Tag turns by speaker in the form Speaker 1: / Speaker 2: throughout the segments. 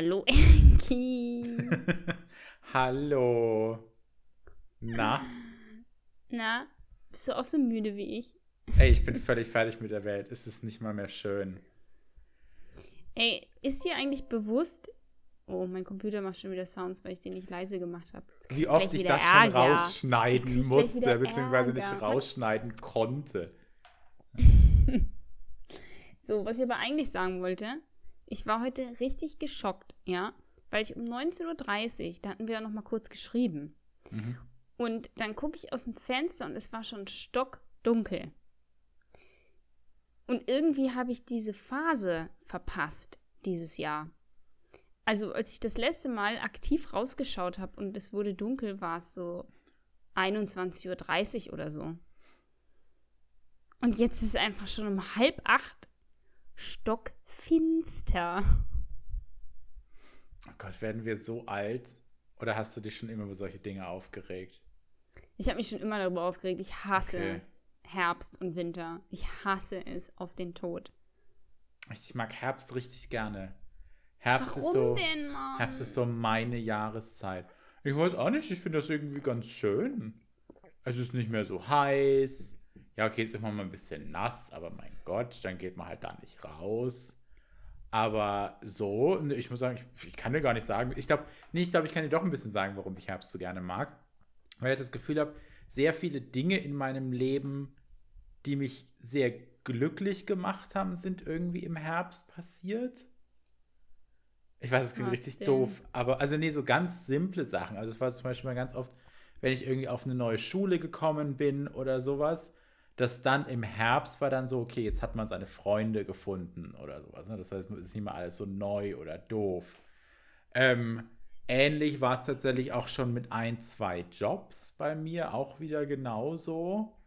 Speaker 1: Hallo, Enki.
Speaker 2: Hallo. Na?
Speaker 1: Na, bist du auch so müde wie ich?
Speaker 2: Ey, ich bin völlig fertig mit der Welt. Es ist nicht mal mehr schön.
Speaker 1: Ey, ist dir eigentlich bewusst, Oh, mein Computer macht schon wieder Sounds, weil ich den nicht leise gemacht habe.
Speaker 2: Wie oft ich das schon rausschneiden musste, beziehungsweise Ärger. nicht rausschneiden konnte.
Speaker 1: so, was ich aber eigentlich sagen wollte, ich war heute richtig geschockt, ja, weil ich um 19.30 Uhr, da hatten wir ja noch mal kurz geschrieben. Mhm. Und dann gucke ich aus dem Fenster und es war schon stockdunkel. Und irgendwie habe ich diese Phase verpasst dieses Jahr. Also, als ich das letzte Mal aktiv rausgeschaut habe und es wurde dunkel, war es so 21.30 Uhr oder so. Und jetzt ist es einfach schon um halb acht stockfinster.
Speaker 2: Oh Gott, werden wir so alt? Oder hast du dich schon immer über solche Dinge aufgeregt?
Speaker 1: Ich habe mich schon immer darüber aufgeregt. Ich hasse okay. Herbst und Winter. Ich hasse es auf den Tod.
Speaker 2: Ich mag Herbst richtig gerne. Herbst
Speaker 1: Warum
Speaker 2: ist so,
Speaker 1: denn, Mann?
Speaker 2: Herbst ist so meine Jahreszeit. Ich weiß auch nicht, ich finde das irgendwie ganz schön. Es ist nicht mehr so heiß. Ja, okay, ist immer mal ein bisschen nass, aber mein Gott, dann geht man halt da nicht raus. Aber so, ne, ich muss sagen, ich, ich kann dir gar nicht sagen. Ich glaube, nee, ich glaube, ich kann dir doch ein bisschen sagen, warum ich Herbst so gerne mag. Weil ich das Gefühl habe, sehr viele Dinge in meinem Leben, die mich sehr glücklich gemacht haben, sind irgendwie im Herbst passiert. Ich weiß, es klingt richtig denn? doof, aber also nee, so ganz simple Sachen. Also es war zum Beispiel mal ganz oft, wenn ich irgendwie auf eine neue Schule gekommen bin oder sowas, dass dann im Herbst war dann so, okay, jetzt hat man seine Freunde gefunden oder sowas. Ne? Das heißt, es ist nicht mehr alles so neu oder doof. Ähm, ähnlich war es tatsächlich auch schon mit ein, zwei Jobs bei mir, auch wieder genauso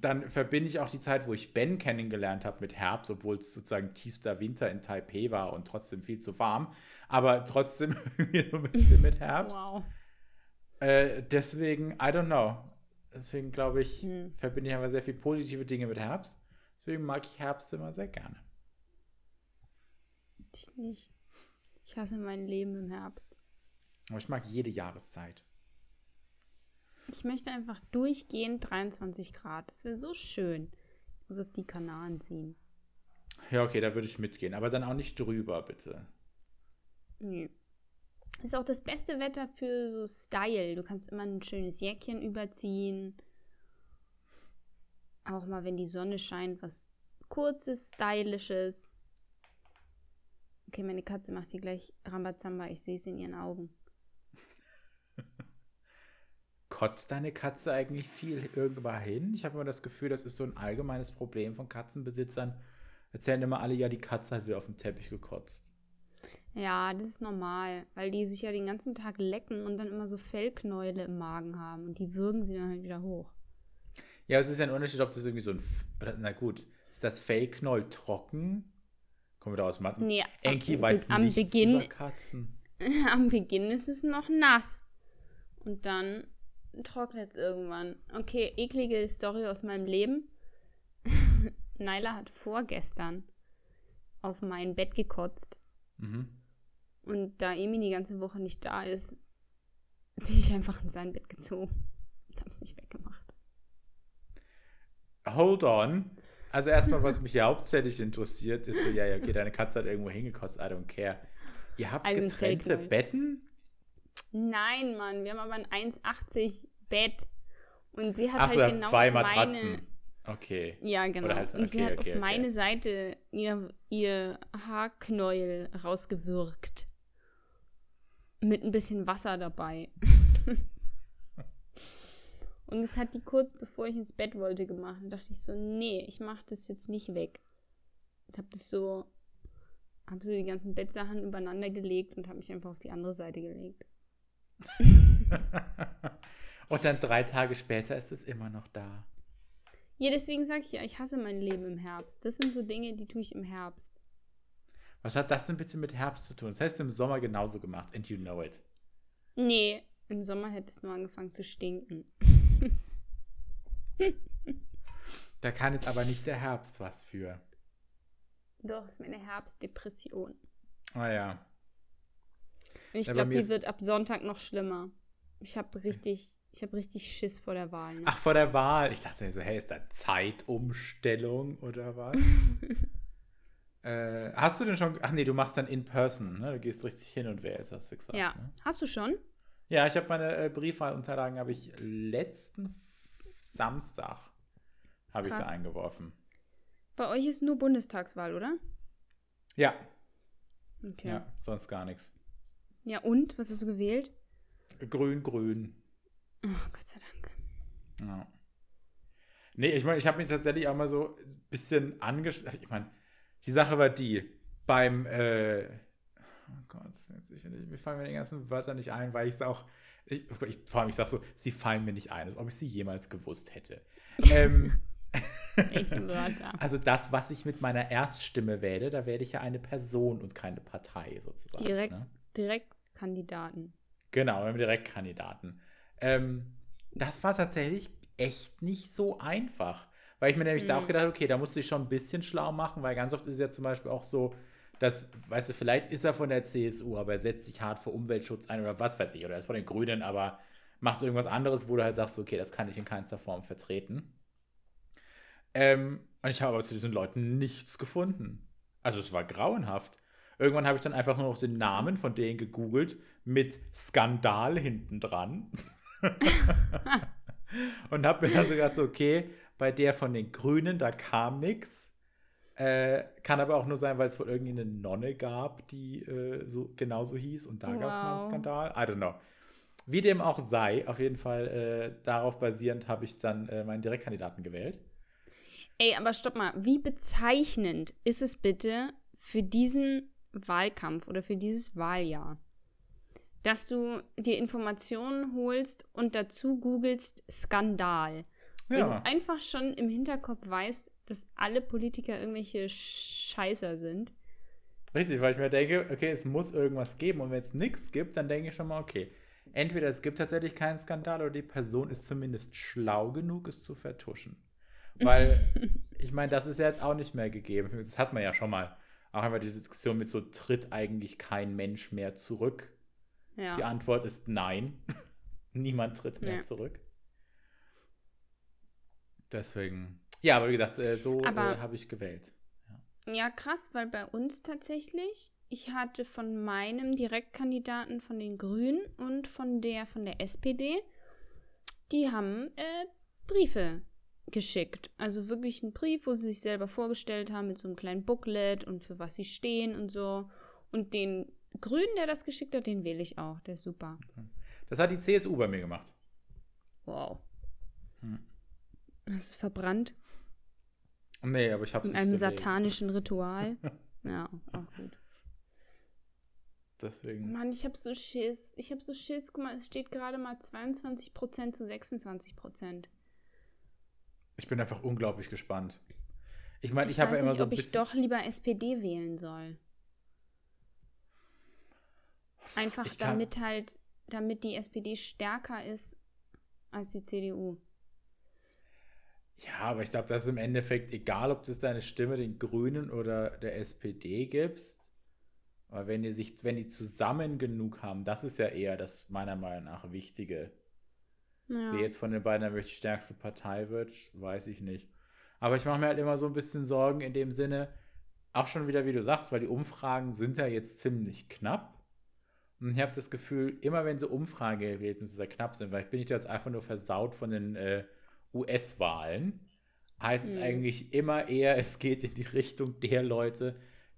Speaker 2: dann verbinde ich auch die Zeit, wo ich Ben kennengelernt habe mit Herbst, obwohl es sozusagen tiefster Winter in Taipei war und trotzdem viel zu warm, aber trotzdem so ein bisschen mit Herbst. Wow. Äh, deswegen, I don't know. Deswegen glaube ich, hm. verbinde ich aber sehr viele positive Dinge mit Herbst. Deswegen mag ich Herbst immer sehr gerne.
Speaker 1: Ich nicht. Ich hasse mein Leben im Herbst.
Speaker 2: Aber ich mag jede Jahreszeit.
Speaker 1: Ich möchte einfach durchgehend 23 Grad. Das wäre so schön. Ich muss auf die Kanaren ziehen.
Speaker 2: Ja, okay, da würde ich mitgehen. Aber dann auch nicht drüber, bitte.
Speaker 1: Nö. Das ist auch das beste Wetter für so Style. Du kannst immer ein schönes Jäckchen überziehen. Auch mal, wenn die Sonne scheint, was kurzes, stylisches. Okay, meine Katze macht hier gleich Rambazamba. Ich sehe es in ihren Augen.
Speaker 2: Kotzt deine Katze eigentlich viel irgendwann hin? Ich habe immer das Gefühl, das ist so ein allgemeines Problem von Katzenbesitzern. Erzählen immer alle, ja, die Katze hat wieder auf den Teppich gekotzt.
Speaker 1: Ja, das ist normal, weil die sich ja den ganzen Tag lecken und dann immer so Fellknäule im Magen haben und die würgen sie dann halt wieder hoch.
Speaker 2: Ja, es ist ja ein Unterschied, ob das irgendwie so ein. Na gut, ist das Fellknäuel trocken? Kommen wir da aus Matten?
Speaker 1: Nee,
Speaker 2: Enki weiß am nichts Beginn, über Katzen.
Speaker 1: Am Beginn ist es noch nass. Und dann trocknet es irgendwann. Okay, eklige Story aus meinem Leben. Naila hat vorgestern auf mein Bett gekotzt. Mhm. Und da Emi die ganze Woche nicht da ist, bin ich einfach in sein Bett gezogen und hab's nicht weggemacht.
Speaker 2: Hold on. Also erstmal, was mich ja hauptsächlich interessiert, ist so, ja, ja, okay, deine Katze hat irgendwo hingekotzt, I don't care. Ihr habt also getrennte Betten?
Speaker 1: Nein, Mann, wir haben aber ein 1,80 Bett. Und sie hat Ach,
Speaker 2: halt
Speaker 1: genau
Speaker 2: zwei Matratzen. Meine, okay.
Speaker 1: Ja, genau. Halt, und sie hat okay, auf okay. meine Seite ihr, ihr Haarknäuel rausgewürgt. Mit ein bisschen Wasser dabei. und das hat die kurz bevor ich ins Bett wollte gemacht. Und dachte ich so, nee, ich mach das jetzt nicht weg. Ich hab das so, hab so die ganzen Bettsachen übereinander gelegt und habe mich einfach auf die andere Seite gelegt.
Speaker 2: Und dann drei Tage später ist es immer noch da.
Speaker 1: Ja, deswegen sage ich ja, ich hasse mein Leben im Herbst. Das sind so Dinge, die tue ich im Herbst.
Speaker 2: Was hat das denn bitte mit Herbst zu tun? Das heißt im Sommer genauso gemacht. And you know it.
Speaker 1: Nee, im Sommer hätte es nur angefangen zu stinken.
Speaker 2: da kann jetzt aber nicht der Herbst was für.
Speaker 1: Doch, ist meine Herbstdepression.
Speaker 2: Ah ja.
Speaker 1: Ich
Speaker 2: Ja, bei
Speaker 1: glaube, die wird ab Sonntag noch schlimmer. Ich habe richtig, ich habe richtig Schiss vor der Wahl. Ne?
Speaker 2: Ach, vor der Wahl. Ich dachte mir so, hey, ist da Zeitumstellung oder was? äh, hast du denn schon. Ach nee, du machst dann in person, ne? Du gehst richtig hin und wählst, hast du gesagt.
Speaker 1: ja,
Speaker 2: Ne?
Speaker 1: hast du schon?
Speaker 2: Ja, ich habe meine äh, Briefwahlunterlagen habe ich letzten Samstag habe ich sie eingeworfen.
Speaker 1: Bei euch ist nur Bundestagswahl, oder?
Speaker 2: Ja,
Speaker 1: Okay.
Speaker 2: ja, sonst gar nichts.
Speaker 1: Ja, und? Was hast du gewählt?
Speaker 2: Grün, grün.
Speaker 1: Oh, Gott sei Dank.
Speaker 2: Ja. Nee, ich meine, ich habe mich tatsächlich auch mal so ein bisschen angeschaut. Ich meine, die Sache war die, beim, äh, oh Gott, jetzt ich, mir fallen mir die ganzen Wörter nicht ein, weil ich es auch, ich, ich, vor allem, ich sag so, sie fallen mir nicht ein, als ob ich sie jemals gewusst hätte. ähm,
Speaker 1: Welche Wörter?
Speaker 2: also das, was ich mit meiner Erststimme wähle, da wähle ich ja eine Person und keine Partei sozusagen.
Speaker 1: Direkt,
Speaker 2: Ne?
Speaker 1: Direktkandidaten.
Speaker 2: Genau, wir haben Direktkandidaten. Ähm, das war tatsächlich echt nicht so einfach. Weil ich mir nämlich da auch
Speaker 1: Mhm.
Speaker 2: gedacht okay, da musst du dich schon ein bisschen schlau machen, weil ganz oft ist es ja zum Beispiel auch so, dass, weißt du, vielleicht ist er von der CSU, aber er setzt sich hart für Umweltschutz ein oder was weiß ich, oder er ist von den Grünen, aber macht irgendwas anderes, wo du halt sagst, okay, das kann ich in keinster Form vertreten. Ähm, und ich habe aber zu diesen Leuten nichts gefunden. Also es war grauenhaft. Irgendwann habe ich dann einfach nur noch den Namen von denen gegoogelt mit Skandal hinten dran. und habe mir dann so gedacht, so, okay, bei der von den Grünen, da kam nichts. Äh, kann aber auch nur sein, weil es wohl irgendwie eine Nonne gab, die äh, so genauso hieß und da gab es mal einen
Speaker 1: Wow.
Speaker 2: Skandal. I don't know. Wie dem auch sei, auf jeden Fall äh, darauf basierend habe ich dann äh, meinen Direktkandidaten gewählt.
Speaker 1: Ey, aber stopp mal. Wie bezeichnend ist es bitte für diesen Wahlkampf oder für dieses Wahljahr, dass du dir Informationen holst und dazu googelst Skandal. Wenn
Speaker 2: Ja.
Speaker 1: du einfach schon im Hinterkopf weißt, dass alle Politiker irgendwelche Scheißer sind.
Speaker 2: Richtig, weil ich mir denke, okay, es muss irgendwas geben. Und wenn es nichts gibt, dann denke ich schon mal, okay, entweder es gibt tatsächlich keinen Skandal oder die Person ist zumindest schlau genug, es zu vertuschen. Weil, ich meine, das ist ja jetzt auch nicht mehr gegeben. Das hat man ja schon mal. Auch einmal diese Diskussion mit so, tritt eigentlich kein Mensch mehr zurück?
Speaker 1: Ja.
Speaker 2: Die Antwort ist nein. Niemand tritt mehr
Speaker 1: Ja.
Speaker 2: zurück. Deswegen, ja, aber wie gesagt, äh, so äh, habe ich gewählt.
Speaker 1: Ja, krass, weil bei uns tatsächlich, ich hatte von meinem Direktkandidaten von den Grünen und von der von der SPD, die haben äh, Briefe geschickt. Also wirklich einen Brief, wo sie sich selber vorgestellt haben mit so einem kleinen Booklet und für was sie stehen und so. Und den Grünen, der das geschickt hat, den wähle ich auch. Der ist super.
Speaker 2: Das hat die CSU bei mir gemacht.
Speaker 1: Wow. Das ist verbrannt
Speaker 2: Nee, aber ich habe es
Speaker 1: in einem satanischen Ritual. Ja, auch gut.
Speaker 2: Deswegen.
Speaker 1: Mann, ich hab so Schiss. Ich hab so Schiss. Guck mal, es steht gerade mal 22% zu 26%.
Speaker 2: Ich bin einfach unglaublich gespannt. Ich meine,
Speaker 1: Ich,
Speaker 2: ich, habe
Speaker 1: weiß
Speaker 2: ja immer
Speaker 1: nicht,
Speaker 2: so ein
Speaker 1: ob ich doch lieber SPD wählen soll. Einfach
Speaker 2: Ich
Speaker 1: damit halt, damit die SPD stärker ist als die CDU.
Speaker 2: Ja, aber ich glaube, das ist im Endeffekt egal, ob du deine Stimme den Grünen oder der SPD gibst. Aber wenn die sich, wenn die zusammen genug haben, das ist ja eher das meiner Meinung nach Wichtige.
Speaker 1: Ja.
Speaker 2: Wer jetzt von den beiden wirklich die stärkste Partei wird, weiß ich nicht. Aber ich mache mir halt immer so ein bisschen Sorgen in dem Sinne, auch schon wieder, wie du sagst, weil die Umfragen sind ja jetzt ziemlich knapp. Und ich habe das Gefühl, immer wenn so Umfrageergebnisse sehr knapp sind, weil ich bin nicht jetzt einfach nur versaut von den äh, US-Wahlen, heißt es
Speaker 1: Mhm.
Speaker 2: eigentlich immer eher, es geht in die Richtung der Leute,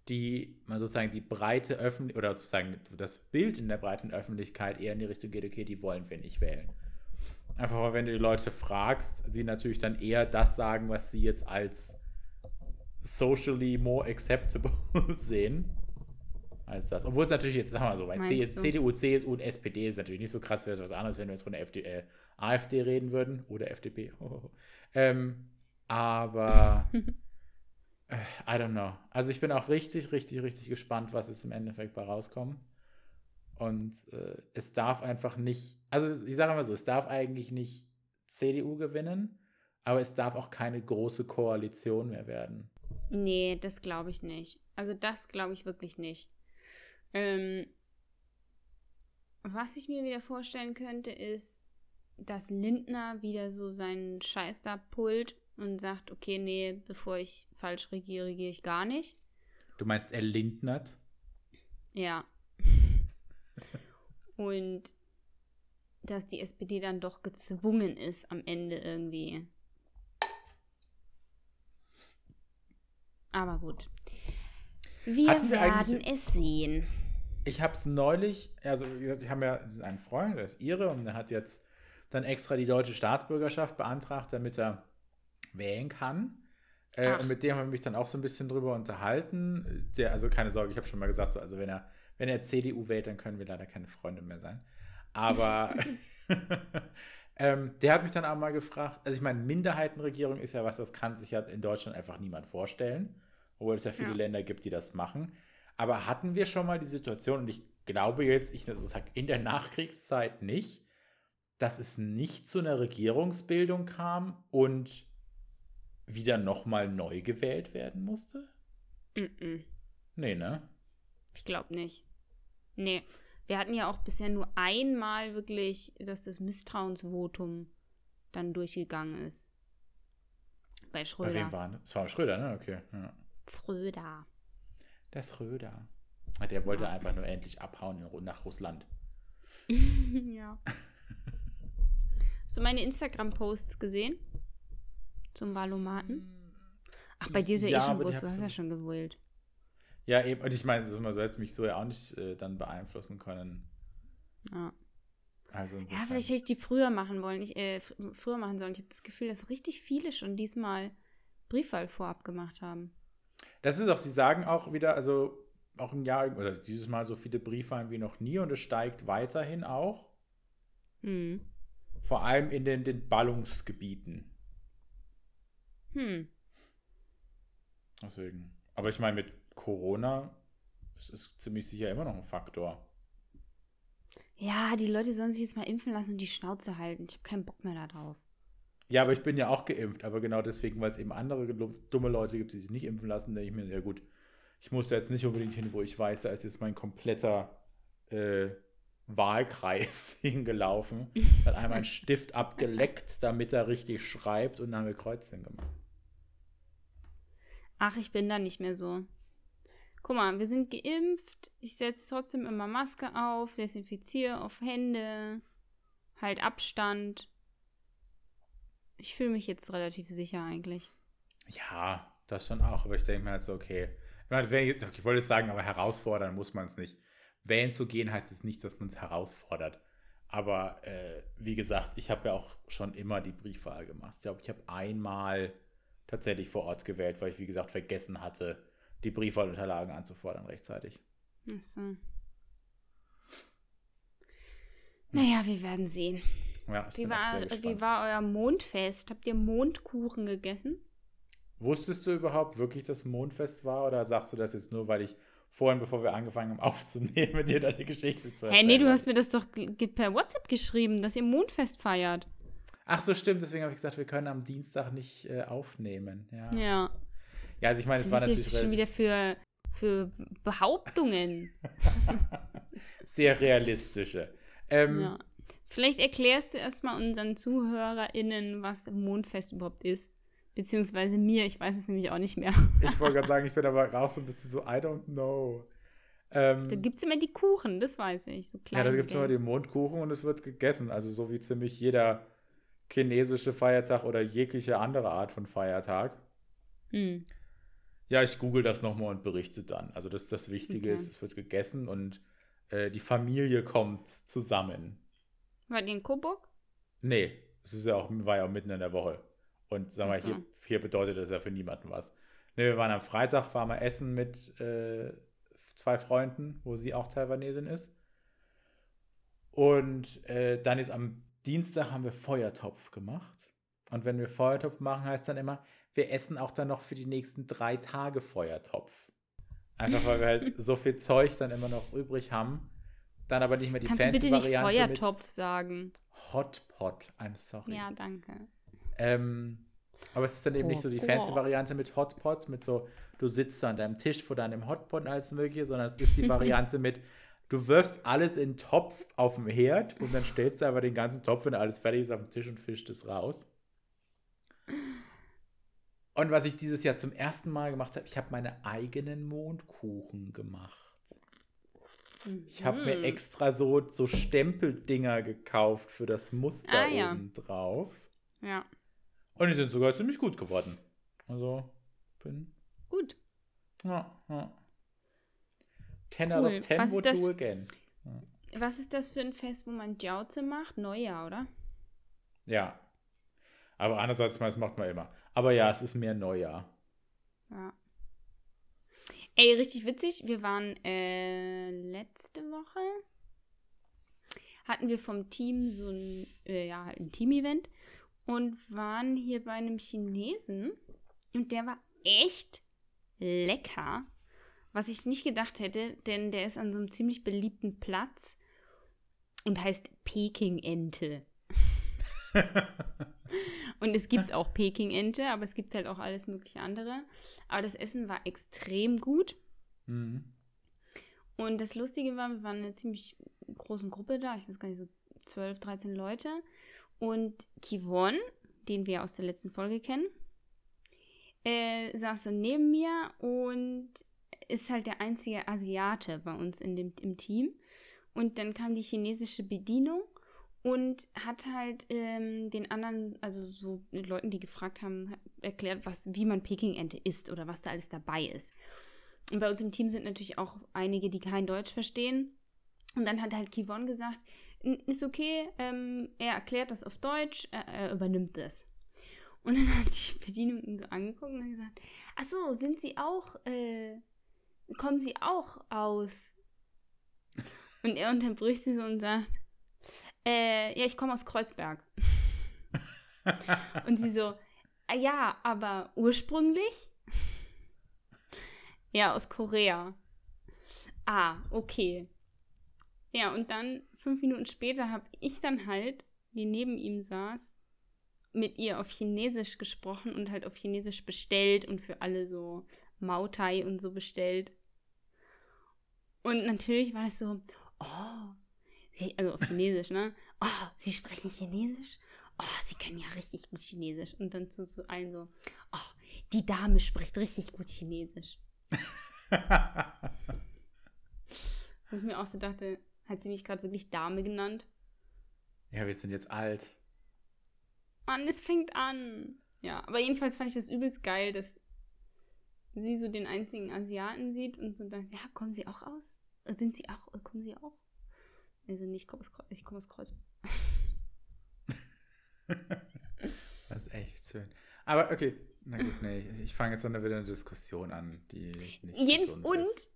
Speaker 2: die man sozusagen die breite Öffentlichkeit oder sozusagen das Bild in der breiten Öffentlichkeit eher in die Richtung geht, okay, die wollen wir nicht wählen. Einfach weil, wenn du die Leute fragst, sie natürlich dann eher das sagen, was sie jetzt als socially more acceptable sehen, als das. Obwohl es natürlich jetzt, sagen wir mal so, bei C
Speaker 1: du?
Speaker 2: CDU, CSU und SPD ist natürlich nicht so krass, wäre was anderes, wenn wir jetzt von der FD, äh, AfD reden würden oder FDP. ähm, aber äh, I don't know. Also ich bin auch richtig, richtig, richtig gespannt, was es im Endeffekt bei rauskommt. Und äh, es darf einfach nicht, also ich sage mal so, es darf eigentlich nicht CDU gewinnen, aber es darf auch keine große Koalition mehr werden.
Speaker 1: Nee, das glaube ich nicht. Also das glaube ich wirklich nicht. Ähm, was ich mir wieder vorstellen könnte, ist, dass Lindner wieder so seinen Scheiß da pullt und sagt, okay, nee, bevor ich falsch regiere, regiere ich gar nicht.
Speaker 2: Du meinst, er lindnert?
Speaker 1: Ja. und dass die SPD dann doch gezwungen ist, am Ende irgendwie. Aber gut. Wir,
Speaker 2: Hatten wir
Speaker 1: werden es sehen.
Speaker 2: Ich habe es neulich, also wie gesagt, ich habe ja einen Freund, der ist Ire und der hat jetzt dann extra die deutsche Staatsbürgerschaft beantragt, damit er wählen kann. Äh, und mit dem habe ich mich dann auch so ein bisschen drüber unterhalten. Der, also keine Sorge, ich habe schon mal gesagt, so, also wenn er, wenn er CDU wählt, dann können wir leider keine Freunde mehr sein. Aber ähm, der hat mich dann auch mal gefragt, also ich meine, Minderheitenregierung ist ja was, das kann sich ja in Deutschland einfach niemand vorstellen, obwohl es ja viele
Speaker 1: Ja.
Speaker 2: Länder gibt, die das machen. Aber hatten wir schon mal die Situation, und ich glaube jetzt, ich also sag in der Nachkriegszeit nicht, dass es nicht zu einer Regierungsbildung kam und wieder nochmal neu gewählt werden musste?
Speaker 1: Mm-mm.
Speaker 2: Nee, ne?
Speaker 1: Ich glaube nicht. Nee. Wir hatten ja auch bisher nur einmal wirklich, dass das Misstrauensvotum dann durchgegangen ist. Bei
Speaker 2: Bei
Speaker 1: Schröder.
Speaker 2: wem war das? Das war Schröder, ne? Okay. Ja.
Speaker 1: Schröder.
Speaker 2: Der Schröder. Der wollte
Speaker 1: Ja.
Speaker 2: einfach nur endlich abhauen nach Russland.
Speaker 1: ja. Hast du meine Instagram-Posts gesehen? Zum Wahlomaten? Ach, bei dir ist ja,
Speaker 2: Ja,
Speaker 1: eh schon Wurst, du hast ja schon gewählt.
Speaker 2: Ja, eben. Und ich meine, es ist immer so, hätte mich so ja auch nicht äh, dann beeinflussen können.
Speaker 1: Ja.
Speaker 2: Also
Speaker 1: Ja, vielleicht hätte ich die früher machen wollen. Ich, äh, fr- früher machen sollen. Ich habe das Gefühl, dass richtig viele schon diesmal Briefwahl vorab gemacht haben.
Speaker 2: Das ist auch, sie sagen auch wieder, also auch ein Jahr, oder dieses Mal so viele Briefwahlen wie noch nie und es steigt weiterhin auch.
Speaker 1: Hm.
Speaker 2: Vor allem in den, den Ballungsgebieten.
Speaker 1: Hm.
Speaker 2: Deswegen. Aber ich meine, mit Corona, es ist ziemlich sicher immer noch ein Faktor.
Speaker 1: Ja, die Leute sollen sich jetzt mal impfen lassen und die Schnauze halten. Ich habe keinen Bock mehr darauf.
Speaker 2: Ja, aber ich bin ja auch geimpft, aber genau deswegen, weil es eben andere dumme Leute gibt, die sich nicht impfen lassen, denke ich mir, ja gut, ich muss da jetzt nicht unbedingt hin, wo ich weiß, da ist jetzt mein kompletter äh, Wahlkreis hingelaufen, hat einmal einen Stift abgeleckt, damit er richtig schreibt und dann haben wir Kreuzchen gemacht.
Speaker 1: Ach, ich bin da nicht mehr so. Guck mal, wir sind geimpft. Ich setze trotzdem immer Maske auf, desinfiziere auf Hände, halt Abstand. Ich fühle mich jetzt relativ sicher eigentlich.
Speaker 2: Ja, das schon auch, aber ich denke mir halt so, okay. Ich, meine, das wäre jetzt, ich wollte jetzt sagen, aber herausfordern muss man es nicht. Wählen zu gehen heißt jetzt nicht, dass man es herausfordert. Aber äh, wie gesagt, ich habe ja auch schon immer die Briefwahl gemacht. Ich glaube, ich habe einmal tatsächlich vor Ort gewählt, weil ich, wie gesagt, vergessen hatte, die Briefwahlunterlagen anzufordern rechtzeitig.
Speaker 1: Ach so. Naja, wir werden sehen.
Speaker 2: Ja,
Speaker 1: Wie war,
Speaker 2: sehr
Speaker 1: wie war euer Mondfest? Habt ihr Mondkuchen gegessen?
Speaker 2: Wusstest du überhaupt wirklich, dass Mondfest war? Oder sagst du das jetzt nur, weil ich vorhin, bevor wir angefangen haben aufzunehmen, dir deine Geschichte zu erzählen
Speaker 1: nee, du hast mir das doch per WhatsApp geschrieben, dass ihr Mondfest feiert.
Speaker 2: Ach so, stimmt. Deswegen habe ich gesagt, wir können am Dienstag nicht äh, aufnehmen. Ja. ja.
Speaker 1: Ja.
Speaker 2: also ich meine, es war natürlich
Speaker 1: schon wieder für, für Behauptungen?
Speaker 2: sehr realistische. Ähm,
Speaker 1: Ja. Vielleicht erklärst du erstmal unseren ZuhörerInnen, was Mondfest überhaupt ist. Beziehungsweise mir, ich weiß es nämlich auch nicht mehr.
Speaker 2: Ich wollte gerade sagen, ich bin aber auch so ein bisschen so, I don't know. Ähm,
Speaker 1: Da gibt es immer die Kuchen, das weiß ich. So
Speaker 2: ja, da gibt es immer den Mondkuchen und es wird gegessen. Also so wie ziemlich jeder chinesische Feiertag oder jegliche andere Art von Feiertag.
Speaker 1: Hm.
Speaker 2: Ja, ich google das nochmal und berichte dann. Also das, das Wichtige
Speaker 1: Okay.
Speaker 2: ist, es wird gegessen und äh, die Familie kommt zusammen.
Speaker 1: War die in Coburg?
Speaker 2: Nee, es ist ja auch, war ja auch mitten in der Woche. Und sag mal,
Speaker 1: so.
Speaker 2: hier, hier bedeutet das ja für niemanden was. Nee, wir waren am Freitag, waren wir essen mit äh, zwei Freunden, wo sie auch Taiwanesin ist. Und äh, dann ist am Dienstag haben wir Feuertopf gemacht. Und wenn wir Feuertopf machen, heißt dann immer, wir essen auch dann noch für die nächsten drei Tage Feuertopf. Einfach weil wir halt so viel Zeug dann immer noch übrig haben. Dann aber nicht mehr die
Speaker 1: Kannst du bitte
Speaker 2: fancy
Speaker 1: nicht
Speaker 2: Variante
Speaker 1: Feuertopf sagen?
Speaker 2: Hotpot. I'm sorry.
Speaker 1: Ja, danke.
Speaker 2: Ähm, Aber es ist dann eben nicht so die
Speaker 1: Oh,
Speaker 2: fancy. Variante mit Hotpots, mit so, du sitzt an deinem Tisch vor deinem Hotpot und alles mögliche, sondern es ist die Variante mit, du wirfst alles in den Topf auf dem Herd und dann stellst du aber den ganzen Topf, wenn alles fertig ist, auf den Tisch und fischst es raus. Und was ich dieses Jahr zum ersten Mal gemacht habe, ich habe meine eigenen Mondkuchen gemacht. Ich habe mir
Speaker 1: Mhm.
Speaker 2: extra so, so Stempeldinger gekauft für das Muster
Speaker 1: Ah, ja.
Speaker 2: oben drauf.
Speaker 1: Ja,
Speaker 2: Und die sind sogar ziemlich gut geworden. Also, bin.
Speaker 1: gut.
Speaker 2: Ja, ja. 10 out
Speaker 1: Cool.
Speaker 2: of 10
Speaker 1: Was
Speaker 2: would do
Speaker 1: das-
Speaker 2: again.
Speaker 1: Was ist das für ein Fest, wo man Jauze macht? Neujahr, oder?
Speaker 2: Ja. Aber andererseits, das macht man immer. Aber ja, es ist mehr Neujahr.
Speaker 1: Ja. Ey, richtig witzig. Wir waren äh, letzte Woche hatten wir vom Team so ein, äh, ja, ein Team-Event und waren hier bei einem Chinesen und der war echt lecker, was ich nicht gedacht hätte, denn der ist an so einem ziemlich beliebten Platz und heißt Peking-Ente. Und es gibt auch Peking-Ente, aber es gibt halt auch alles mögliche andere. Aber das Essen war extrem gut.
Speaker 2: Mhm.
Speaker 1: Und das Lustige war, wir waren in einer ziemlich großen Gruppe da, ich weiß gar nicht, so 12, 13 Leute. Und Kivon, den wir aus der letzten Folge kennen, äh, saß so neben mir und ist halt der einzige Asiate bei uns in dem, im Team. Und dann kam die chinesische Bedienung und hat halt ähm, den anderen, also so Leuten, die gefragt haben, erklärt, was, wie man Peking-Ente isst oder was da alles dabei ist. Und bei uns im Team sind natürlich auch einige, die kein Deutsch verstehen. Und dann hat halt Kivon gesagt, "N- ist okay, ähm, er erklärt das auf Deutsch, er, er übernimmt das. Und dann hat die Bedienung ihn so angeguckt und gesagt, ach so, sind Sie auch, äh, kommen Sie auch aus? Und er unterbricht sie so und sagt, äh, ja, ich komme aus Kreuzberg. und sie so, "Ah ja, aber ursprünglich? Ja, aus Korea. Ah, okay. Ja, und dann fünf Minuten später habe ich dann halt, die neben ihm saß, mit ihr auf Chinesisch gesprochen und halt auf Chinesisch bestellt und für alle so Mautai und so bestellt. Und natürlich war das so, oh, sie, also auf Chinesisch, ne? Oh, sie sprechen Chinesisch? Oh, sie können ja richtig gut Chinesisch. Und dann zu so allen so, oh, die Dame spricht richtig gut Chinesisch. Und ich mir auch so dachte, hat sie mich gerade wirklich Dame genannt?
Speaker 2: ja, wir sind jetzt alt.
Speaker 1: Mann, es fängt an. Ja, aber jedenfalls fand ich das übelst geil, dass sie so den einzigen Asiaten sieht und so dann, ja, kommen sie auch aus? Äh, Sind sie auch, äh, kommen sie auch? Also nicht, ich komme aus, Kreu- ich komm aus Kreuzberg.
Speaker 2: Das ist echt schön. Aber okay, na gut, nee, ich fange jetzt dann wieder eine Diskussion an, die nicht
Speaker 1: Jeden, und
Speaker 2: ist.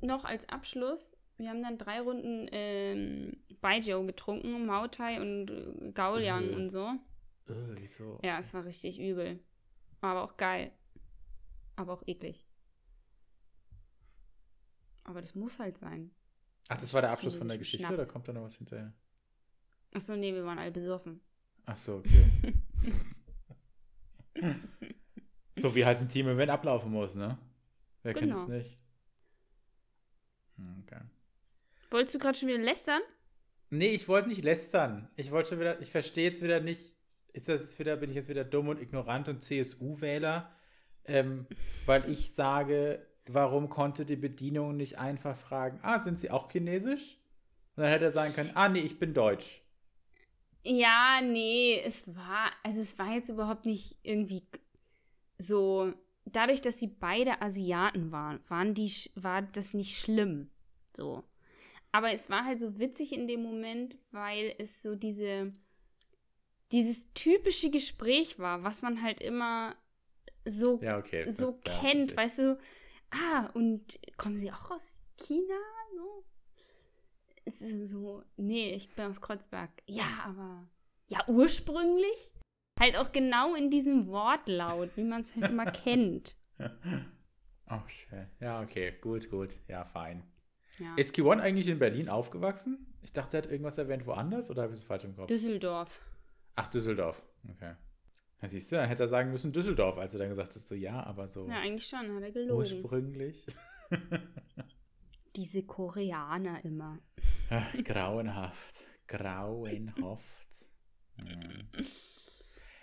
Speaker 1: noch als Abschluss, wir haben dann drei Runden ähm, Baijiu getrunken, Mautai und äh, Gauliang
Speaker 2: Äh.
Speaker 1: und so.
Speaker 2: Äh, wieso?
Speaker 1: Ja, es war richtig übel. Aber auch geil. Aber auch eklig. Aber das muss halt sein.
Speaker 2: Ach, das war der Abschluss von der Geschichte
Speaker 1: Schnaps.
Speaker 2: oder kommt da noch was hinterher?
Speaker 1: Achso, nee, wir waren alle besoffen.
Speaker 2: Ach so, okay. so wie halt ein Team-Event ablaufen muss, ne? Wer kennt es
Speaker 1: Genau.
Speaker 2: nicht? Hm, Okay.
Speaker 1: Wolltest du gerade schon wieder lästern?
Speaker 2: Nee, ich wollte nicht lästern. Ich wollte schon wieder, ich verstehe jetzt wieder nicht, ist das jetzt wieder, bin ich jetzt wieder dumm und ignorant und CSU-Wähler, ähm, weil ich sage, warum konnte die Bedienung nicht einfach fragen, ah, sind Sie auch chinesisch? Und dann hätte er sagen können, ah, nee, ich bin deutsch.
Speaker 1: Ja, nee, es war, also es war jetzt überhaupt nicht irgendwie so, dadurch, dass sie beide Asiaten waren, waren die, war das nicht schlimm. So. Aber es war halt so witzig in dem Moment, weil es so diese, dieses typische Gespräch war, was man halt immer so
Speaker 2: Ja, okay. das-
Speaker 1: so
Speaker 2: ja,
Speaker 1: kennt,
Speaker 2: ich.
Speaker 1: weißt du, ah, und kommen sie auch aus China? So? Es ist so, nee, ich bin aus Kreuzberg. Ja, aber, ja, ursprünglich? Halt auch genau in diesem Wortlaut, wie man es halt immer kennt.
Speaker 2: Oh, schön. Ja, okay, gut, gut. Ja, fein.
Speaker 1: Ja.
Speaker 2: Ist Kiwon eigentlich in Berlin aufgewachsen? Ich dachte, er hat irgendwas erwähnt woanders oder habe ich es falsch im Kopf?
Speaker 1: Düsseldorf.
Speaker 2: Ach, Düsseldorf. Okay. Na siehst du, dann hätte er sagen müssen Düsseldorf, als er dann gesagt hat, so ja, aber so
Speaker 1: Ja, eigentlich schon, hat er gelogen.
Speaker 2: ursprünglich.
Speaker 1: Diese Koreaner immer.
Speaker 2: Ach, grauenhaft. Grauenhaft. Hm.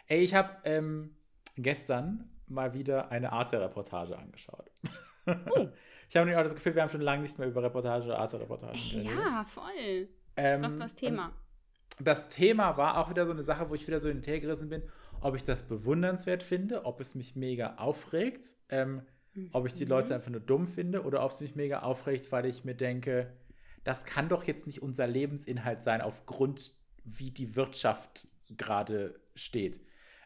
Speaker 2: Ey, ich habe ähm, gestern mal wieder eine Arte-Reportage angeschaut.
Speaker 1: Oh.
Speaker 2: Ich habe auch das Gefühl, wir haben schon lange nicht mehr über Reportage oder Arte-Reportagen.
Speaker 1: Ja, voll.
Speaker 2: Ähm,
Speaker 1: Was war das Thema?
Speaker 2: Das Thema war auch wieder so eine Sache, wo ich wieder so hin und her gerissen bin, ob ich das bewundernswert finde, ob es mich mega aufregt, ähm, ob ich die
Speaker 1: Mhm.
Speaker 2: Leute einfach nur dumm finde oder ob es mich mega aufregt, weil ich mir denke, das kann doch jetzt nicht unser Lebensinhalt sein, aufgrund wie die Wirtschaft gerade steht.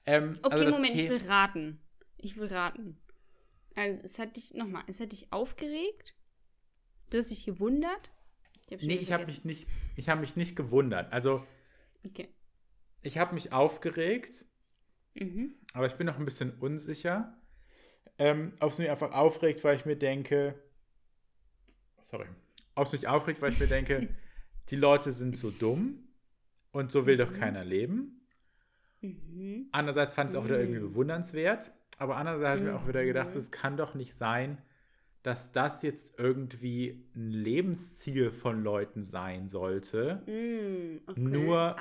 Speaker 2: Ähm,
Speaker 1: Okay,
Speaker 2: also
Speaker 1: Moment, ich
Speaker 2: The-
Speaker 1: will raten. Ich will raten. Also, es hat dich, nochmal, es hat dich aufgeregt? Du hast dich gewundert? Ich
Speaker 2: Nee, ich habe mich nicht, ich habe mich nicht gewundert. Also
Speaker 1: Okay.
Speaker 2: ich habe mich aufgeregt,
Speaker 1: Mhm.
Speaker 2: aber ich bin noch ein bisschen unsicher, ähm, ob es mich einfach aufregt, weil ich mir denke, sorry, ob es mich aufregt, weil ich mir denke, die Leute sind so dumm und so will doch
Speaker 1: Mhm.
Speaker 2: keiner leben.
Speaker 1: Mhm.
Speaker 2: Andererseits fand ich es auch wieder irgendwie
Speaker 1: Mhm.
Speaker 2: bewundernswert, aber andererseits habe ich mir auch wieder gedacht,
Speaker 1: Mhm.
Speaker 2: so, es kann doch nicht sein, dass das jetzt irgendwie ein Lebensziel von Leuten sein sollte.
Speaker 1: Mm, okay,
Speaker 2: Nur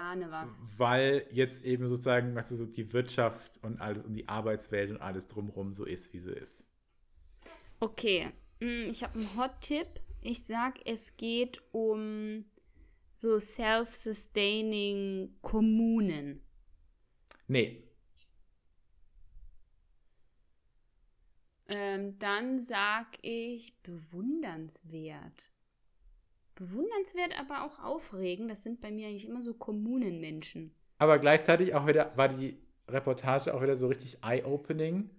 Speaker 2: weil jetzt eben sozusagen, was so die Wirtschaft und alles und die Arbeitswelt und alles drumherum so ist, wie sie ist.
Speaker 1: Okay, mm, ich habe einen Hot-Tipp. Ich sag, es geht um so self-sustaining Kommunen.
Speaker 2: Nee,
Speaker 1: Ähm, dann sag ich bewundernswert. Bewundernswert, aber auch aufregend. Das sind bei mir eigentlich immer so Kommunenmenschen.
Speaker 2: aber gleichzeitig auch wieder war die Reportage auch wieder so richtig eye-opening,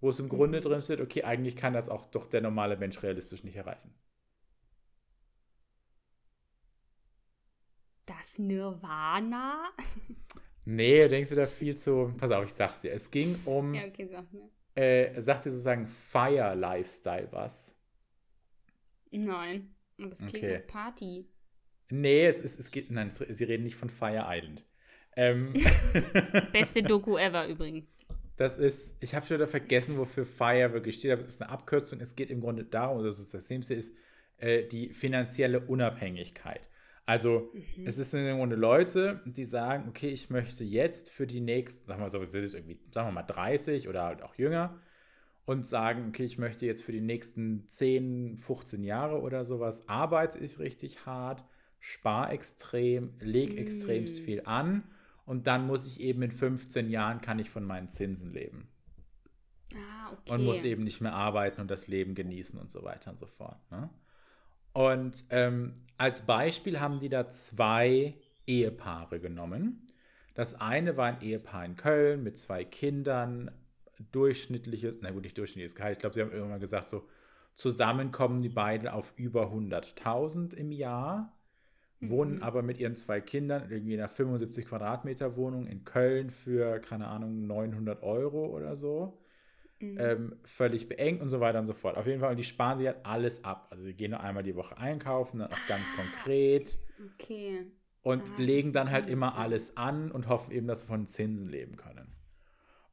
Speaker 2: wo es im Grunde
Speaker 1: Mhm.
Speaker 2: drin steht, okay, eigentlich kann das auch doch der normale Mensch realistisch nicht erreichen.
Speaker 1: Das Nirvana?
Speaker 2: Nee, du denkst wieder viel zu. Pass auf, ich sag's dir. Es ging um,
Speaker 1: Ja, okay, sag mir.
Speaker 2: Äh, sagt dir sozusagen Fire Lifestyle was?
Speaker 1: Nein. Aber es klingt
Speaker 2: Okay.
Speaker 1: Party.
Speaker 2: Nee, es, ist, es geht. Nein, es, sie reden nicht von Fire Island. Ähm,
Speaker 1: Beste Doku ever übrigens.
Speaker 2: Das ist, ich habe schon wieder vergessen, wofür FIRE wirklich steht, aber es ist eine Abkürzung. Es geht im Grunde darum, dass es das Nächste ist, äh, die finanzielle Unabhängigkeit. Also,
Speaker 1: Mhm.
Speaker 2: es ist im Grunde Leute, die sagen, okay, ich möchte jetzt für die nächsten, sagen wir mal so, sind jetzt irgendwie, sagen wir mal 30 oder halt auch jünger und sagen, okay, ich möchte jetzt für die nächsten 10, 15 Jahre oder sowas, arbeite ich richtig hart, spare extrem, leg
Speaker 1: Mm.
Speaker 2: extremst viel an und dann muss ich eben in 15 Jahren, kann ich von meinen Zinsen leben
Speaker 1: Ah, okay.
Speaker 2: und muss eben nicht mehr arbeiten und das Leben genießen und so weiter und so fort. Ne? Und ähm, als Beispiel haben die da zwei Ehepaare genommen. Das eine war ein Ehepaar in Köln mit zwei Kindern, durchschnittliches, na gut, nicht durchschnittliches Gehalt. Ich glaube, sie haben irgendwann gesagt, so zusammen kommen die beiden auf über 100.000 im Jahr, wohnen
Speaker 1: Mhm.
Speaker 2: aber mit ihren zwei Kindern irgendwie in einer 75 Quadratmeter Wohnung in Köln für, keine Ahnung, 900 Euro oder so
Speaker 1: Mhm.
Speaker 2: ähm, völlig beengt und so weiter und so fort. Auf jeden Fall, und die sparen sich halt alles ab. Also die gehen nur einmal die Woche einkaufen, dann auch ganz konkret
Speaker 1: okay.
Speaker 2: und
Speaker 1: Ah,
Speaker 2: legen dann halt immer alles an und hoffen eben, dass sie von Zinsen leben können.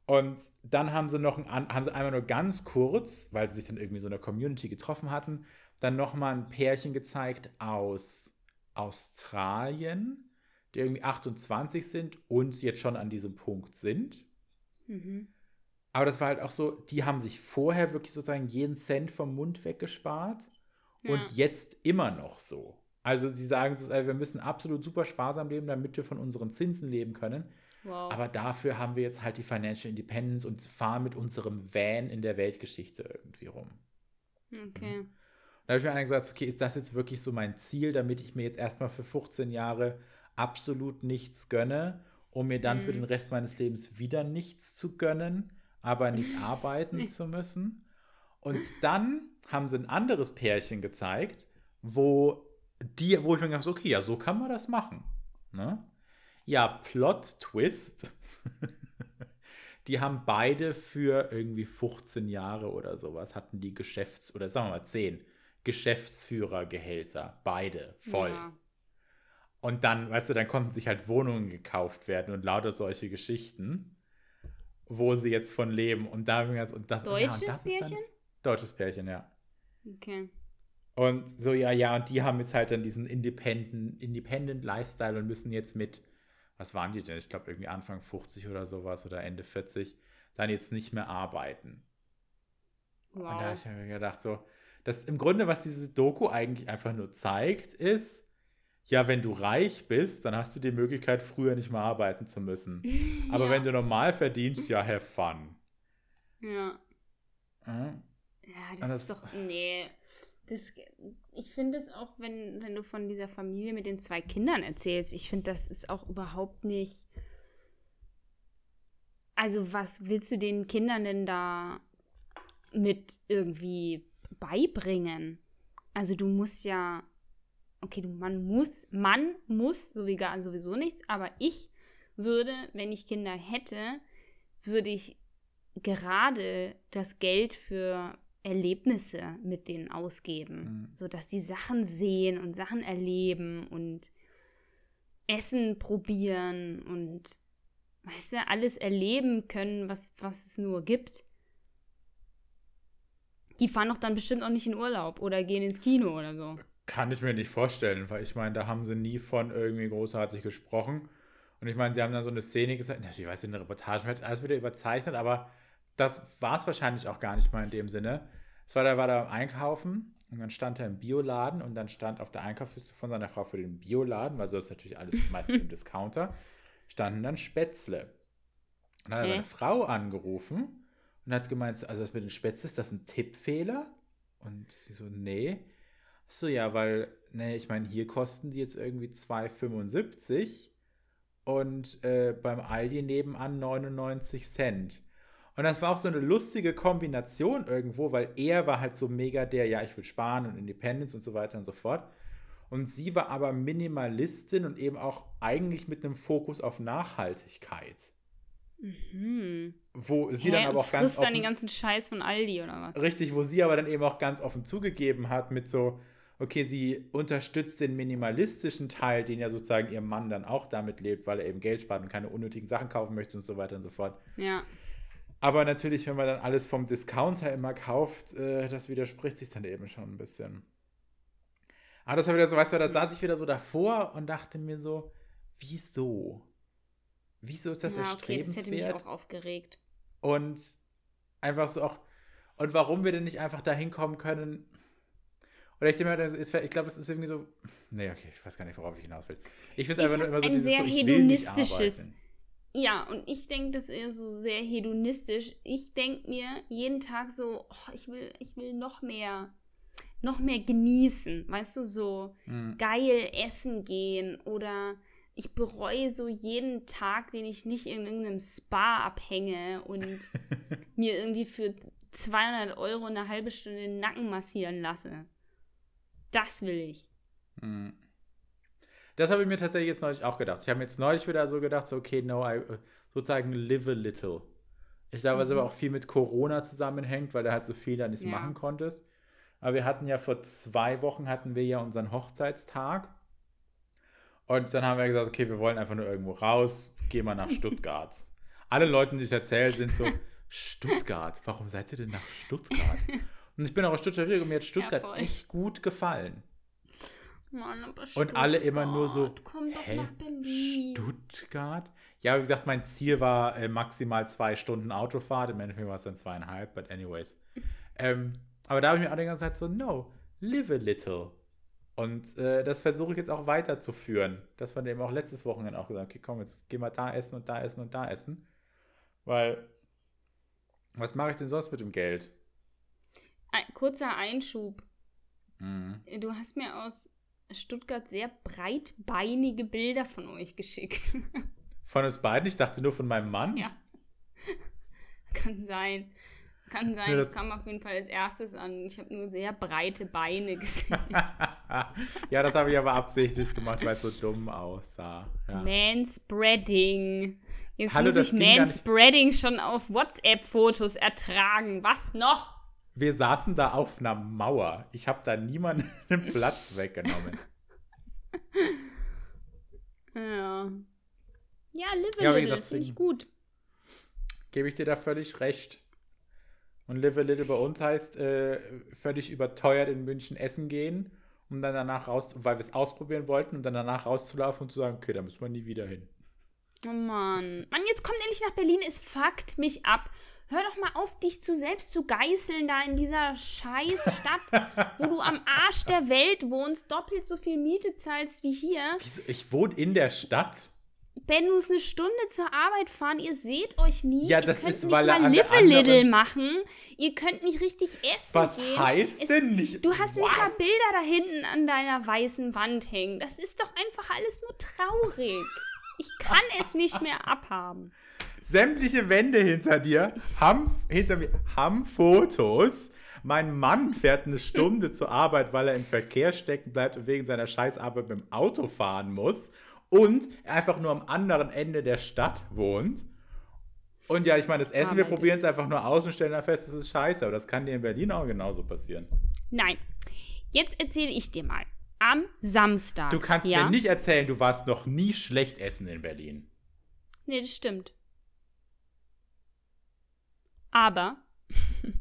Speaker 2: Und dann haben sie noch ein, haben sie einmal nur ganz kurz, weil sie sich dann irgendwie so in der Community getroffen hatten, dann nochmal ein Pärchen gezeigt aus Australien, die irgendwie 28 sind und jetzt schon an diesem Punkt sind.
Speaker 1: Mhm.
Speaker 2: Aber das war halt auch so, die haben sich vorher wirklich sozusagen jeden Cent vom Mund weggespart und
Speaker 1: Ja.
Speaker 2: jetzt immer noch so. Also sie sagen, wir müssen absolut super sparsam leben, damit wir von unseren Zinsen leben können.
Speaker 1: Wow.
Speaker 2: Aber dafür haben wir jetzt halt die Financial Independence und fahren mit unserem Van in der Weltgeschichte irgendwie rum.
Speaker 1: okay.
Speaker 2: Da habe ich mir dann gesagt, okay, ist das jetzt wirklich so mein Ziel, damit ich mir jetzt erstmal für 15 Jahre absolut nichts gönne, um mir dann für
Speaker 1: Mhm.
Speaker 2: den Rest meines Lebens wieder nichts zu gönnen, aber nicht arbeiten zu müssen. Und dann haben sie ein anderes Pärchen gezeigt, wo die, wo ich mir gedacht habe, okay, ja, so kann man das machen. Ne? Ja, Plot-Twist. die haben beide für irgendwie 15 Jahre oder sowas, hatten die Geschäfts- oder sagen wir mal 10 Geschäftsführergehälter. Beide voll.
Speaker 1: Ja.
Speaker 2: Und dann, weißt du, dann konnten sich halt Wohnungen gekauft werden und lauter solche Geschichten. Wo sie jetzt von leben. Und da und das, und
Speaker 1: Deutsches
Speaker 2: ja, und das
Speaker 1: Pärchen?
Speaker 2: deutsches Pärchen, ja.
Speaker 1: Okay.
Speaker 2: Und so, ja, ja, und die haben jetzt halt dann diesen Independent, Independent Lifestyle und müssen jetzt mit, was waren die denn? Ich glaube, irgendwie Anfang 50 oder sowas oder Ende 40, dann jetzt nicht mehr arbeiten. Wow. Und da habe ich mir gedacht, so, das im Grunde, was diese Doku eigentlich einfach nur zeigt, ist, ja, wenn du reich bist, dann hast du die Möglichkeit, früher nicht mehr arbeiten zu müssen. Aber ja. wenn du normal verdienst, ja, have fun.
Speaker 1: Ja. Ja, das, das ist doch. Nee. Das, ich finde es auch, wenn, wenn du von dieser Familie mit den zwei Kindern erzählst, ich finde, das ist auch überhaupt nicht. Also, was willst du den Kindern denn da mit irgendwie beibringen? Also, du musst ja. Okay, du, man muss, man muss sowieso nichts, aber ich würde, wenn ich Kinder hätte, würde ich gerade das Geld für Erlebnisse mit denen ausgeben, mhm. sodass sie Sachen sehen und Sachen erleben und Essen probieren und weißt du, alles erleben können, was, was es nur gibt. Die fahren doch dann bestimmt auch nicht in Urlaub oder gehen ins Kino oder so.
Speaker 2: Kann ich mir nicht vorstellen, weil ich meine, da haben sie nie von irgendwie großartig gesprochen. Und ich meine, sie haben dann so eine Szene gesagt, ich weiß, in der Reportage wird alles wieder überzeichnet, aber das war es wahrscheinlich auch gar nicht mal in dem Sinne. Es war, da war da einkaufen und dann stand er im Bioladen und dann stand auf der Einkaufsliste von seiner Frau für den Bioladen, weil so ist natürlich alles meistens im Discounter, standen dann Spätzle. Und dann hat er seine Frau angerufen und hat gemeint, also das mit den Spätzle, ist das ein Tippfehler? Und sie so, nee. So, ja, weil, ne, ich meine, hier kosten die jetzt irgendwie 2,75 und äh, beim Aldi nebenan 99 Cent. Und das war auch so eine lustige Kombination irgendwo, weil er war halt so mega der, ja, ich will sparen und Independence und so weiter und so fort. Und sie war aber Minimalistin und eben auch eigentlich mit einem Fokus auf Nachhaltigkeit.
Speaker 1: Mhm.
Speaker 2: Wo sie Hä? dann aber auch ganz.
Speaker 1: Frisst dann den ganzen Scheiß von Aldi oder was?
Speaker 2: Richtig, wo sie aber dann eben auch ganz offen zugegeben hat mit so, okay, sie unterstützt den minimalistischen Teil, den ja sozusagen ihr Mann dann auch damit lebt, weil er eben Geld spart und keine unnötigen Sachen kaufen möchte und so weiter und so fort.
Speaker 1: Ja.
Speaker 2: Aber natürlich, wenn man dann alles vom Discounter immer kauft, äh, das widerspricht sich dann eben schon ein bisschen. Aber das war wieder so, weißt du, da saß ich wieder so davor und dachte mir so, wieso? Wieso ist das ja, erstrebenswert? Okay, das hätte mich
Speaker 1: auch aufgeregt.
Speaker 2: Und einfach so auch, und warum wir denn nicht einfach da hinkommen können? Oder ich denke mir, ich glaube, es ist irgendwie so, nee, okay, ich weiß gar nicht, worauf ich hinaus will. Ich finde es einfach nur immer so
Speaker 1: ein dieses sehr so, hedonistisches ja, und ich denke das eher so sehr hedonistisch. Ich denke mir jeden Tag so, oh, ich will, ich will noch mehr, noch mehr genießen. Weißt du, so mhm. geil essen gehen oder ich bereue so jeden Tag, den ich nicht in irgendeinem Spa abhänge und mir irgendwie für 200 Euro eine halbe Stunde den Nacken massieren lasse. Das will ich.
Speaker 2: Mhm. Das habe ich mir tatsächlich jetzt neulich auch gedacht. Ich habe mir jetzt neulich wieder so gedacht, so, okay, no, I, sozusagen live a little. Ich glaube, was mhm. aber auch viel mit Corona zusammenhängt, weil du halt so viel da nicht ja. machen konntest. Aber wir hatten ja vor zwei Wochen hatten wir ja unseren Hochzeitstag. Und dann haben wir gesagt, okay, wir wollen einfach nur irgendwo raus, gehen wir nach Stuttgart. Alle Leute, die ich erzähle, sind so, Stuttgart, warum seid ihr denn nach Stuttgart? Und ich bin auch aus Stuttgart und mir hat Stuttgart ja, echt gut gefallen.
Speaker 1: Mann, aber
Speaker 2: Und alle immer nur so,
Speaker 1: komm doch hä, nach Berlin.
Speaker 2: Stuttgart? Ja, wie gesagt, mein Ziel war äh, maximal zwei Stunden Autofahrt. Im Endeffekt war es dann zweieinhalb, but anyways. ähm, aber da habe ich mir auch die ganze Zeit so, no, live a little. Und äh, das versuche ich jetzt auch weiterzuführen. Das war eben auch letztes Wochenende auch gesagt, okay, komm, jetzt gehen wir da essen und da essen und da essen. Weil, was mache ich denn sonst mit dem Geld?
Speaker 1: Ein kurzer Einschub. Mhm. Du hast mir aus Stuttgart sehr breitbeinige Bilder von euch geschickt.
Speaker 2: Von uns beiden? Ich dachte nur von meinem Mann.
Speaker 1: Ja. Kann sein. Kann sein, ja, das, das kam auf jeden Fall als erstes an. Ich habe nur sehr breite Beine gesehen.
Speaker 2: ja, das habe ich aber absichtlich gemacht, weil es so dumm aussah. Ja.
Speaker 1: Manspreading. Jetzt Hallo, muss ich Manspreading schon auf WhatsApp-Fotos ertragen. Was noch?
Speaker 2: Wir saßen da auf einer Mauer. Ich habe da niemanden den Platz weggenommen.
Speaker 1: Ja. Ja, live a ja, little, finde ich gut.
Speaker 2: Gebe ich dir da völlig recht. Und Live a Little bei uns heißt äh, völlig überteuert in München essen gehen, um dann danach raus, weil wir es ausprobieren wollten, und dann danach rauszulaufen und zu sagen, okay, da müssen wir nie wieder hin.
Speaker 1: Oh Mann. Mann, jetzt kommt endlich nach Berlin. Es fuckt mich ab. Hör doch mal auf, dich zu selbst zu geißeln da in dieser scheiß Stadt, wo du am Arsch der Welt wohnst, doppelt so viel Miete zahlst wie hier.
Speaker 2: Wieso? Ich wohne in der Stadt.
Speaker 1: Ben muss eine Stunde zur Arbeit fahren. Ihr seht euch nie.
Speaker 2: Ja,
Speaker 1: ihr
Speaker 2: das
Speaker 1: könnt
Speaker 2: ist,
Speaker 1: nicht
Speaker 2: weil
Speaker 1: mal Live a Little machen. Ihr könnt nicht richtig essen
Speaker 2: Was
Speaker 1: gehen.
Speaker 2: heißt
Speaker 1: Es-
Speaker 2: denn nicht?
Speaker 1: Du hast nicht mal
Speaker 2: What?
Speaker 1: Bilder da hinten an deiner weißen Wand hängen. Das ist doch einfach alles nur traurig. Ich kann es nicht mehr abhaben.
Speaker 2: Sämtliche Wände hinter dir haben, hinter mir, haben Fotos. Mein Mann fährt eine Stunde zur Arbeit, weil er im Verkehr stecken bleibt und wegen seiner Scheißarbeit mit dem Auto fahren muss. Und er einfach nur am anderen Ende der Stadt wohnt. Und ja, ich meine, das Essen, wir probieren es einfach nur aus und stellen dann fest, es ist scheiße. Aber das kann dir in Berlin auch genauso passieren.
Speaker 1: Nein. Jetzt erzähle ich dir mal. Am Samstag.
Speaker 2: Du kannst
Speaker 1: ja?
Speaker 2: mir nicht erzählen, du warst noch nie schlecht essen in Berlin.
Speaker 1: Nee, das stimmt. Aber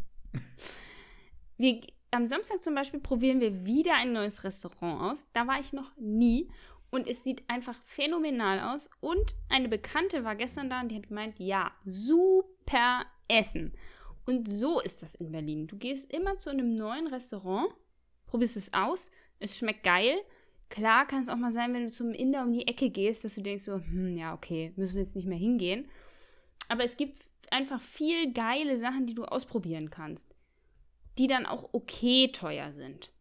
Speaker 1: wir, am Samstag zum Beispiel probieren wir wieder ein neues Restaurant aus. Da war ich noch nie. Und es sieht einfach phänomenal aus. Und eine Bekannte war gestern da und die hat gemeint, ja, super Essen. Und so ist das in Berlin. Du gehst immer zu einem neuen Restaurant, probierst es aus, es schmeckt geil. Klar kann es auch mal sein, wenn du zum Inder um die Ecke gehst, dass du denkst so, hm, ja, okay, müssen wir jetzt nicht mehr hingehen. Aber es gibt einfach viel geile Sachen, die du ausprobieren kannst, die dann auch okay teuer sind.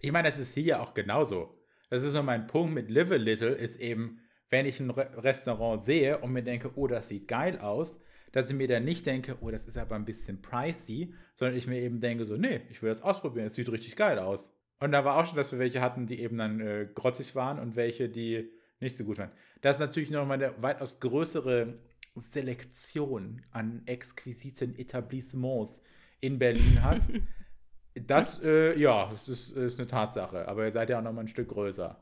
Speaker 2: Ich meine, das ist hier ja auch genauso. Das ist nur mein Punkt mit Live a Little, ist eben, wenn ich ein Re Restaurant sehe und mir denke, oh, das sieht geil aus, dass ich mir dann nicht denke, oh, das ist aber ein bisschen pricey, sondern ich mir eben denke, so, nee, ich will das ausprobieren, es sieht richtig geil aus. Und da war auch schon, dass wir welche hatten, die eben dann äh, grotzig waren und welche, die nicht so gut waren. Das ist natürlich noch mal eine weitaus größere Selektion an exquisiten Etablissements in Berlin hast. Das, äh, ja, das ist, ist eine Tatsache. Aber ihr seid ja auch noch mal ein Stück größer.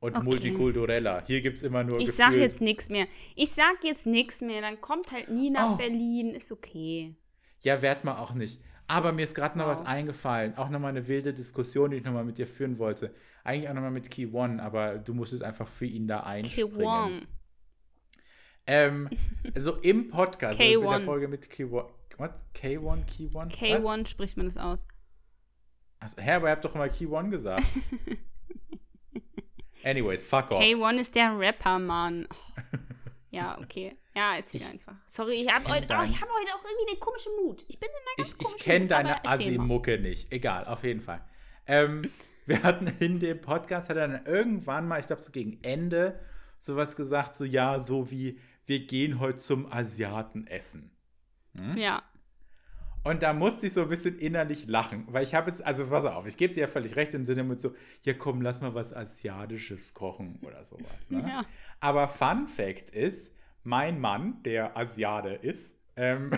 Speaker 2: Und
Speaker 1: Okay.
Speaker 2: multikultureller. Hier gibt es immer nur
Speaker 1: Ich sag
Speaker 2: gefühlt-
Speaker 1: jetzt nichts mehr. Ich sag jetzt nichts mehr. Dann kommt halt nie nach
Speaker 2: Oh.
Speaker 1: Berlin. Ist okay.
Speaker 2: Ja, werd mal auch nicht. Aber mir ist gerade noch
Speaker 1: Wow.
Speaker 2: was eingefallen. Auch nochmal eine wilde Diskussion, die ich nochmal mit dir führen wollte. Eigentlich auch nochmal mit Key One, aber du musstest einfach für ihn da einspringen.
Speaker 1: K1.
Speaker 2: Ähm, so im Podcast, also mit der
Speaker 1: K1.
Speaker 2: Folge mit Key One. Was? K1, Key One? Was?
Speaker 1: K1 spricht man das aus.
Speaker 2: Also, hä, aber ihr habt doch immer Key One gesagt. Anyways, fuck off.
Speaker 1: K1 ist der Rapper, Mann. Oh. Ja, okay. Ja, erzähl
Speaker 2: Ich-
Speaker 1: einfach. Sorry, ich habe
Speaker 2: kenn
Speaker 1: heute, oh, ich hab heute auch irgendwie eine komische Mut. Ich bin in einer ganz
Speaker 2: Ich, ich
Speaker 1: komischen
Speaker 2: kenne deine. Assi-Mucke nicht. Egal, auf jeden Fall. Ähm, wir hatten in dem Podcast, hat er dann irgendwann mal, ich glaube so gegen Ende, sowas gesagt, so ja, so wie, wir gehen heute zum Asiaten essen.
Speaker 1: Ja.
Speaker 2: Und da musste ich so ein bisschen innerlich lachen, weil ich habe jetzt, also pass auf, ich gebe dir ja völlig recht im Sinne mit so, ja komm, lass mal was Asiatisches kochen oder sowas. Ne?
Speaker 1: Ja.
Speaker 2: Aber Fun Fact ist, mein Mann, der Asiate ist, ähm,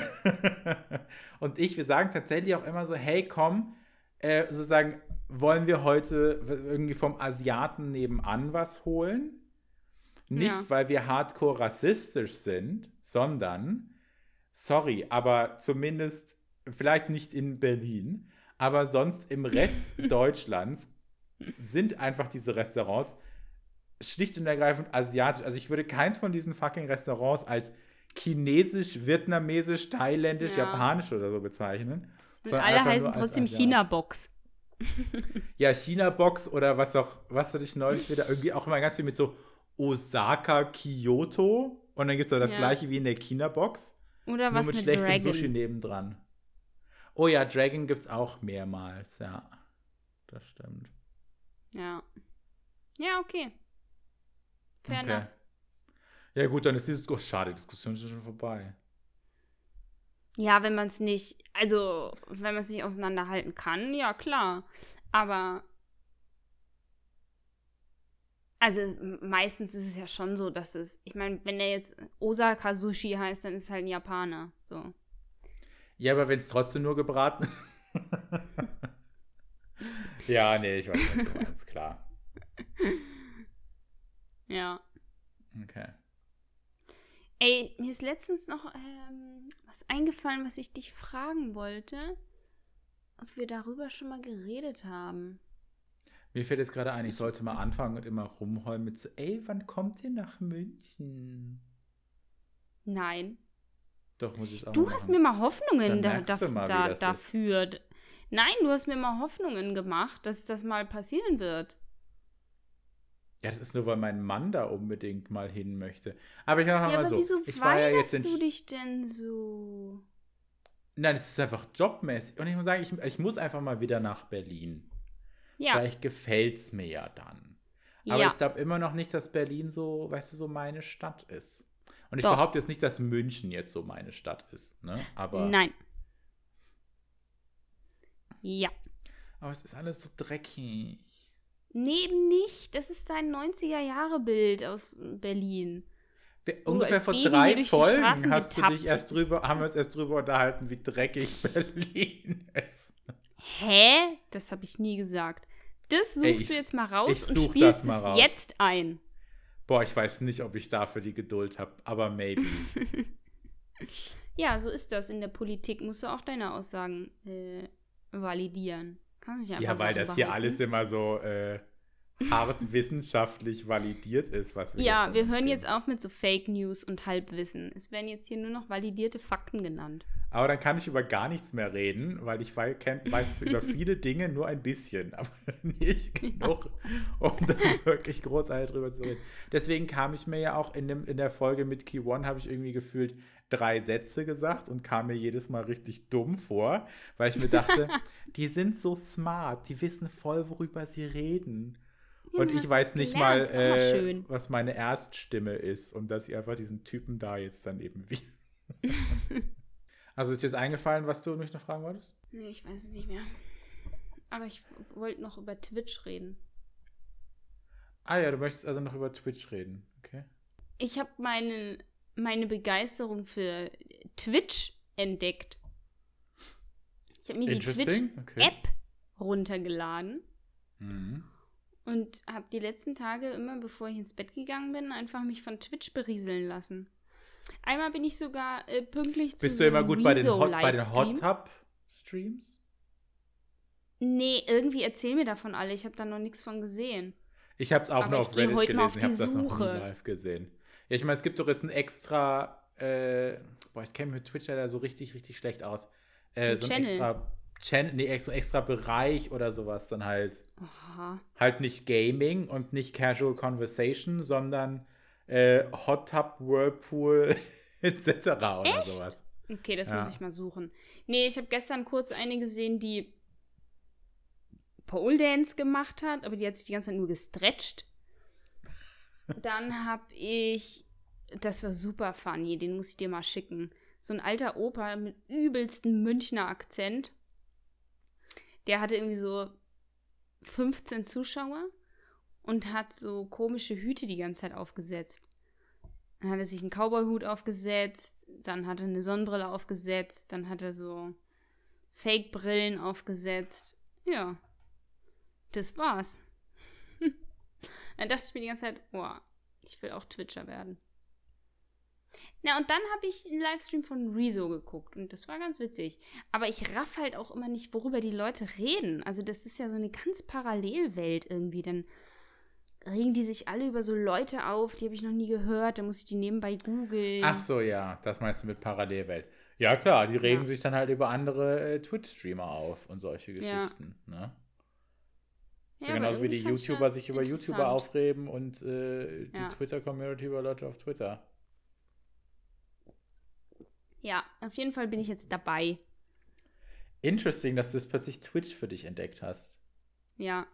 Speaker 2: und ich, wir sagen tatsächlich auch immer so, hey komm, äh, sozusagen, wollen wir heute irgendwie vom Asiaten nebenan was holen? Nicht,
Speaker 1: Ja.
Speaker 2: weil wir hardcore rassistisch sind, sondern, sorry, aber zumindest, vielleicht nicht in Berlin, aber sonst im Rest Deutschlands sind einfach diese Restaurants schlicht und ergreifend asiatisch. Also ich würde keins von diesen fucking Restaurants als chinesisch, vietnamesisch, thailändisch,
Speaker 1: Ja.
Speaker 2: japanisch oder so bezeichnen.
Speaker 1: Und alle heißen trotzdem. China-Box.
Speaker 2: Ja, China-Box oder was auch, was hatte ich neulich wieder, irgendwie auch immer ganz viel mit so Osaka, Kyoto. Und dann gibt es auch das
Speaker 1: Ja.
Speaker 2: gleiche wie in der China-Box.
Speaker 1: Oder
Speaker 2: Nur
Speaker 1: was
Speaker 2: mit,
Speaker 1: mit,
Speaker 2: schlechtem
Speaker 1: Dragon.
Speaker 2: Sushi nebendran. Oh ja, Dragon gibt es auch mehrmals, ja. Das stimmt.
Speaker 1: Ja. Ja, okay. Fair
Speaker 2: Okay.
Speaker 1: enough.
Speaker 2: Ja gut, dann ist diese oh, schade, die Diskussion ist schon vorbei.
Speaker 1: Ja, wenn man es nicht, also wenn man es nicht auseinanderhalten kann, ja klar. Aber also meistens ist es ja schon so, dass es, ich meine, wenn der jetzt Osaka Sushi heißt, dann ist es halt ein Japaner. So.
Speaker 2: Ja, aber wenn es trotzdem nur gebraten Ja, nee, ich weiß, was du meinst, klar.
Speaker 1: Ja.
Speaker 2: Okay.
Speaker 1: Ey, mir ist letztens noch ähm, was eingefallen, was ich dich fragen wollte. Ob wir darüber schon mal geredet haben.
Speaker 2: Mir fällt jetzt gerade ein, ich sollte mal anfangen und immer rumheulen mit so, ey, wann kommt ihr nach München?
Speaker 1: Nein.
Speaker 2: Doch, muss ich auch
Speaker 1: Du
Speaker 2: mal
Speaker 1: hast
Speaker 2: machen.
Speaker 1: mir mal Hoffnungen da, da,
Speaker 2: mal,
Speaker 1: da,
Speaker 2: das ist.
Speaker 1: dafür. Nein, du hast mir mal Hoffnungen gemacht, dass das mal passieren wird.
Speaker 2: Ja, das ist nur, weil mein Mann da unbedingt mal hin möchte. Aber ich mache
Speaker 1: Ja,
Speaker 2: mal
Speaker 1: aber
Speaker 2: so.
Speaker 1: wieso
Speaker 2: ich war ja jetzt
Speaker 1: weigerst du dich denn so?
Speaker 2: Nein, es ist einfach jobmäßig. Und ich muss sagen, ich, ich muss einfach mal wieder nach Berlin.
Speaker 1: Ja,
Speaker 2: Vielleicht gefällt es mir ja dann. Aber
Speaker 1: ja.
Speaker 2: ich glaube immer noch nicht, dass Berlin so, weißt du, so meine Stadt ist. Und ich
Speaker 1: Doch.
Speaker 2: behaupte jetzt nicht, dass München jetzt so meine Stadt ist. Ne? Aber,
Speaker 1: Nein. Ja.
Speaker 2: aber es ist alles so dreckig.
Speaker 1: Nee, eben nicht. Das ist dein 90er-Jahre-Bild aus Berlin.
Speaker 2: Wir, ungefähr vor drei Folgen hast du dich erst drüber, haben wir uns erst drüber unterhalten, wie dreckig Berlin ist.
Speaker 1: Hä? Das habe ich nie gesagt. Das suchst
Speaker 2: Ey, ich-
Speaker 1: du jetzt mal raus und spielst es
Speaker 2: raus.
Speaker 1: jetzt ein.
Speaker 2: Boah, ich weiß nicht, ob ich dafür die Geduld habe, aber maybe.
Speaker 1: Ja, so ist das. In der Politik musst du auch deine Aussagen äh, validieren. Kannst nicht einfach
Speaker 2: ja, weil das hier
Speaker 1: behaupten.
Speaker 2: alles immer so äh, hart wissenschaftlich validiert ist, was wir hier
Speaker 1: Ja, wir hören
Speaker 2: geben.
Speaker 1: jetzt auf mit so Fake News und Halbwissen. Es werden jetzt hier nur noch validierte Fakten genannt.
Speaker 2: Aber dann kann ich über gar nichts mehr reden, weil ich weiß über viele Dinge nur ein bisschen, aber nicht genug, um dann wirklich großartig drüber zu reden. Deswegen kam ich mir ja auch in, dem, in der Folge mit Key One, habe ich irgendwie gefühlt drei Sätze gesagt und kam mir jedes Mal richtig dumm vor, weil ich mir dachte, die sind so smart, die wissen voll, worüber sie reden.
Speaker 1: Ja,
Speaker 2: Und ich weiß nicht
Speaker 1: gelernt,
Speaker 2: mal, äh, was meine Erststimme ist und dass ich einfach diesen Typen da jetzt dann eben wie. Also ist dir jetzt eingefallen, was du mich noch fragen wolltest?
Speaker 1: Nee, ich weiß es nicht mehr. Aber ich wollte noch über Twitch reden.
Speaker 2: Ah ja, du möchtest also noch über Twitch reden, okay?
Speaker 1: Ich habe meine, meine Begeisterung für Twitch entdeckt. Ich habe mir die
Speaker 2: Interesting, okay.
Speaker 1: Twitch-App runtergeladen
Speaker 2: Mhm.
Speaker 1: und habe die letzten Tage immer, bevor ich ins Bett gegangen bin, einfach mich von Twitch berieseln lassen. Einmal bin ich sogar äh, pünktlich zu
Speaker 2: Bist du immer gut bei den, Hot, bei den. Hot Tub Streams?
Speaker 1: Nee, irgendwie erzähl mir davon alle. Ich habe da noch nichts von gesehen.
Speaker 2: Ich habe es auch
Speaker 1: Aber
Speaker 2: nur
Speaker 1: ich
Speaker 2: auf Reddit gelesen.
Speaker 1: auf
Speaker 2: Ich habe das noch nie live gesehen. Ja, ich meine, es gibt doch jetzt ein extra. Äh, boah, ich kenne mit Twitch da so richtig, richtig schlecht aus. Äh, so ein
Speaker 1: Channel.
Speaker 2: extra. Chan nee, so extra Bereich oder sowas dann halt.
Speaker 1: Aha.
Speaker 2: halt nicht Gaming und nicht Casual Conversation, sondern äh, Hot Tub, Whirlpool etc. oder
Speaker 1: Echt?
Speaker 2: sowas.
Speaker 1: Okay, das
Speaker 2: Ja.
Speaker 1: muss ich mal suchen. Nee, ich habe gestern kurz eine gesehen, die Pole Dance gemacht hat, aber die hat sich die ganze Zeit nur gestretcht. Dann habe ich, das war super funny, den muss ich dir mal schicken. So ein alter Opa mit übelsten Münchner Akzent. Der hatte irgendwie so 15 Zuschauer und hat so komische Hüte die ganze Zeit aufgesetzt. Dann hat er sich einen Cowboy-Hut aufgesetzt, dann hat er eine Sonnenbrille aufgesetzt, dann hat er so Fake-Brillen aufgesetzt. Ja, das war's. dann dachte ich mir die ganze Zeit, boah, ich will auch Twitcher werden. Na, und dann habe ich einen Livestream von Rezo geguckt und das war ganz witzig. Aber ich raff halt auch immer nicht, worüber die Leute reden. Also, das ist ja so eine ganz Parallelwelt irgendwie. Dann regen die sich alle über so Leute auf, die habe ich noch nie gehört, da muss ich die nebenbei googeln.
Speaker 2: Ach so, ja, das meinst du mit Parallelwelt. Ja, klar, die regen
Speaker 1: Ja.
Speaker 2: sich dann halt über andere äh, Twitch-Streamer auf und solche
Speaker 1: Ja.
Speaker 2: Geschichten. Ne?
Speaker 1: Ja,
Speaker 2: ja,
Speaker 1: aber
Speaker 2: genauso wie die YouTuber sich über YouTuber aufreben und äh, die
Speaker 1: Ja.
Speaker 2: Twitter-Community über Leute auf Twitter.
Speaker 1: Ja, auf jeden Fall bin ich jetzt dabei.
Speaker 2: Interesting, dass du jetzt plötzlich Twitch für dich entdeckt hast.
Speaker 1: Ja.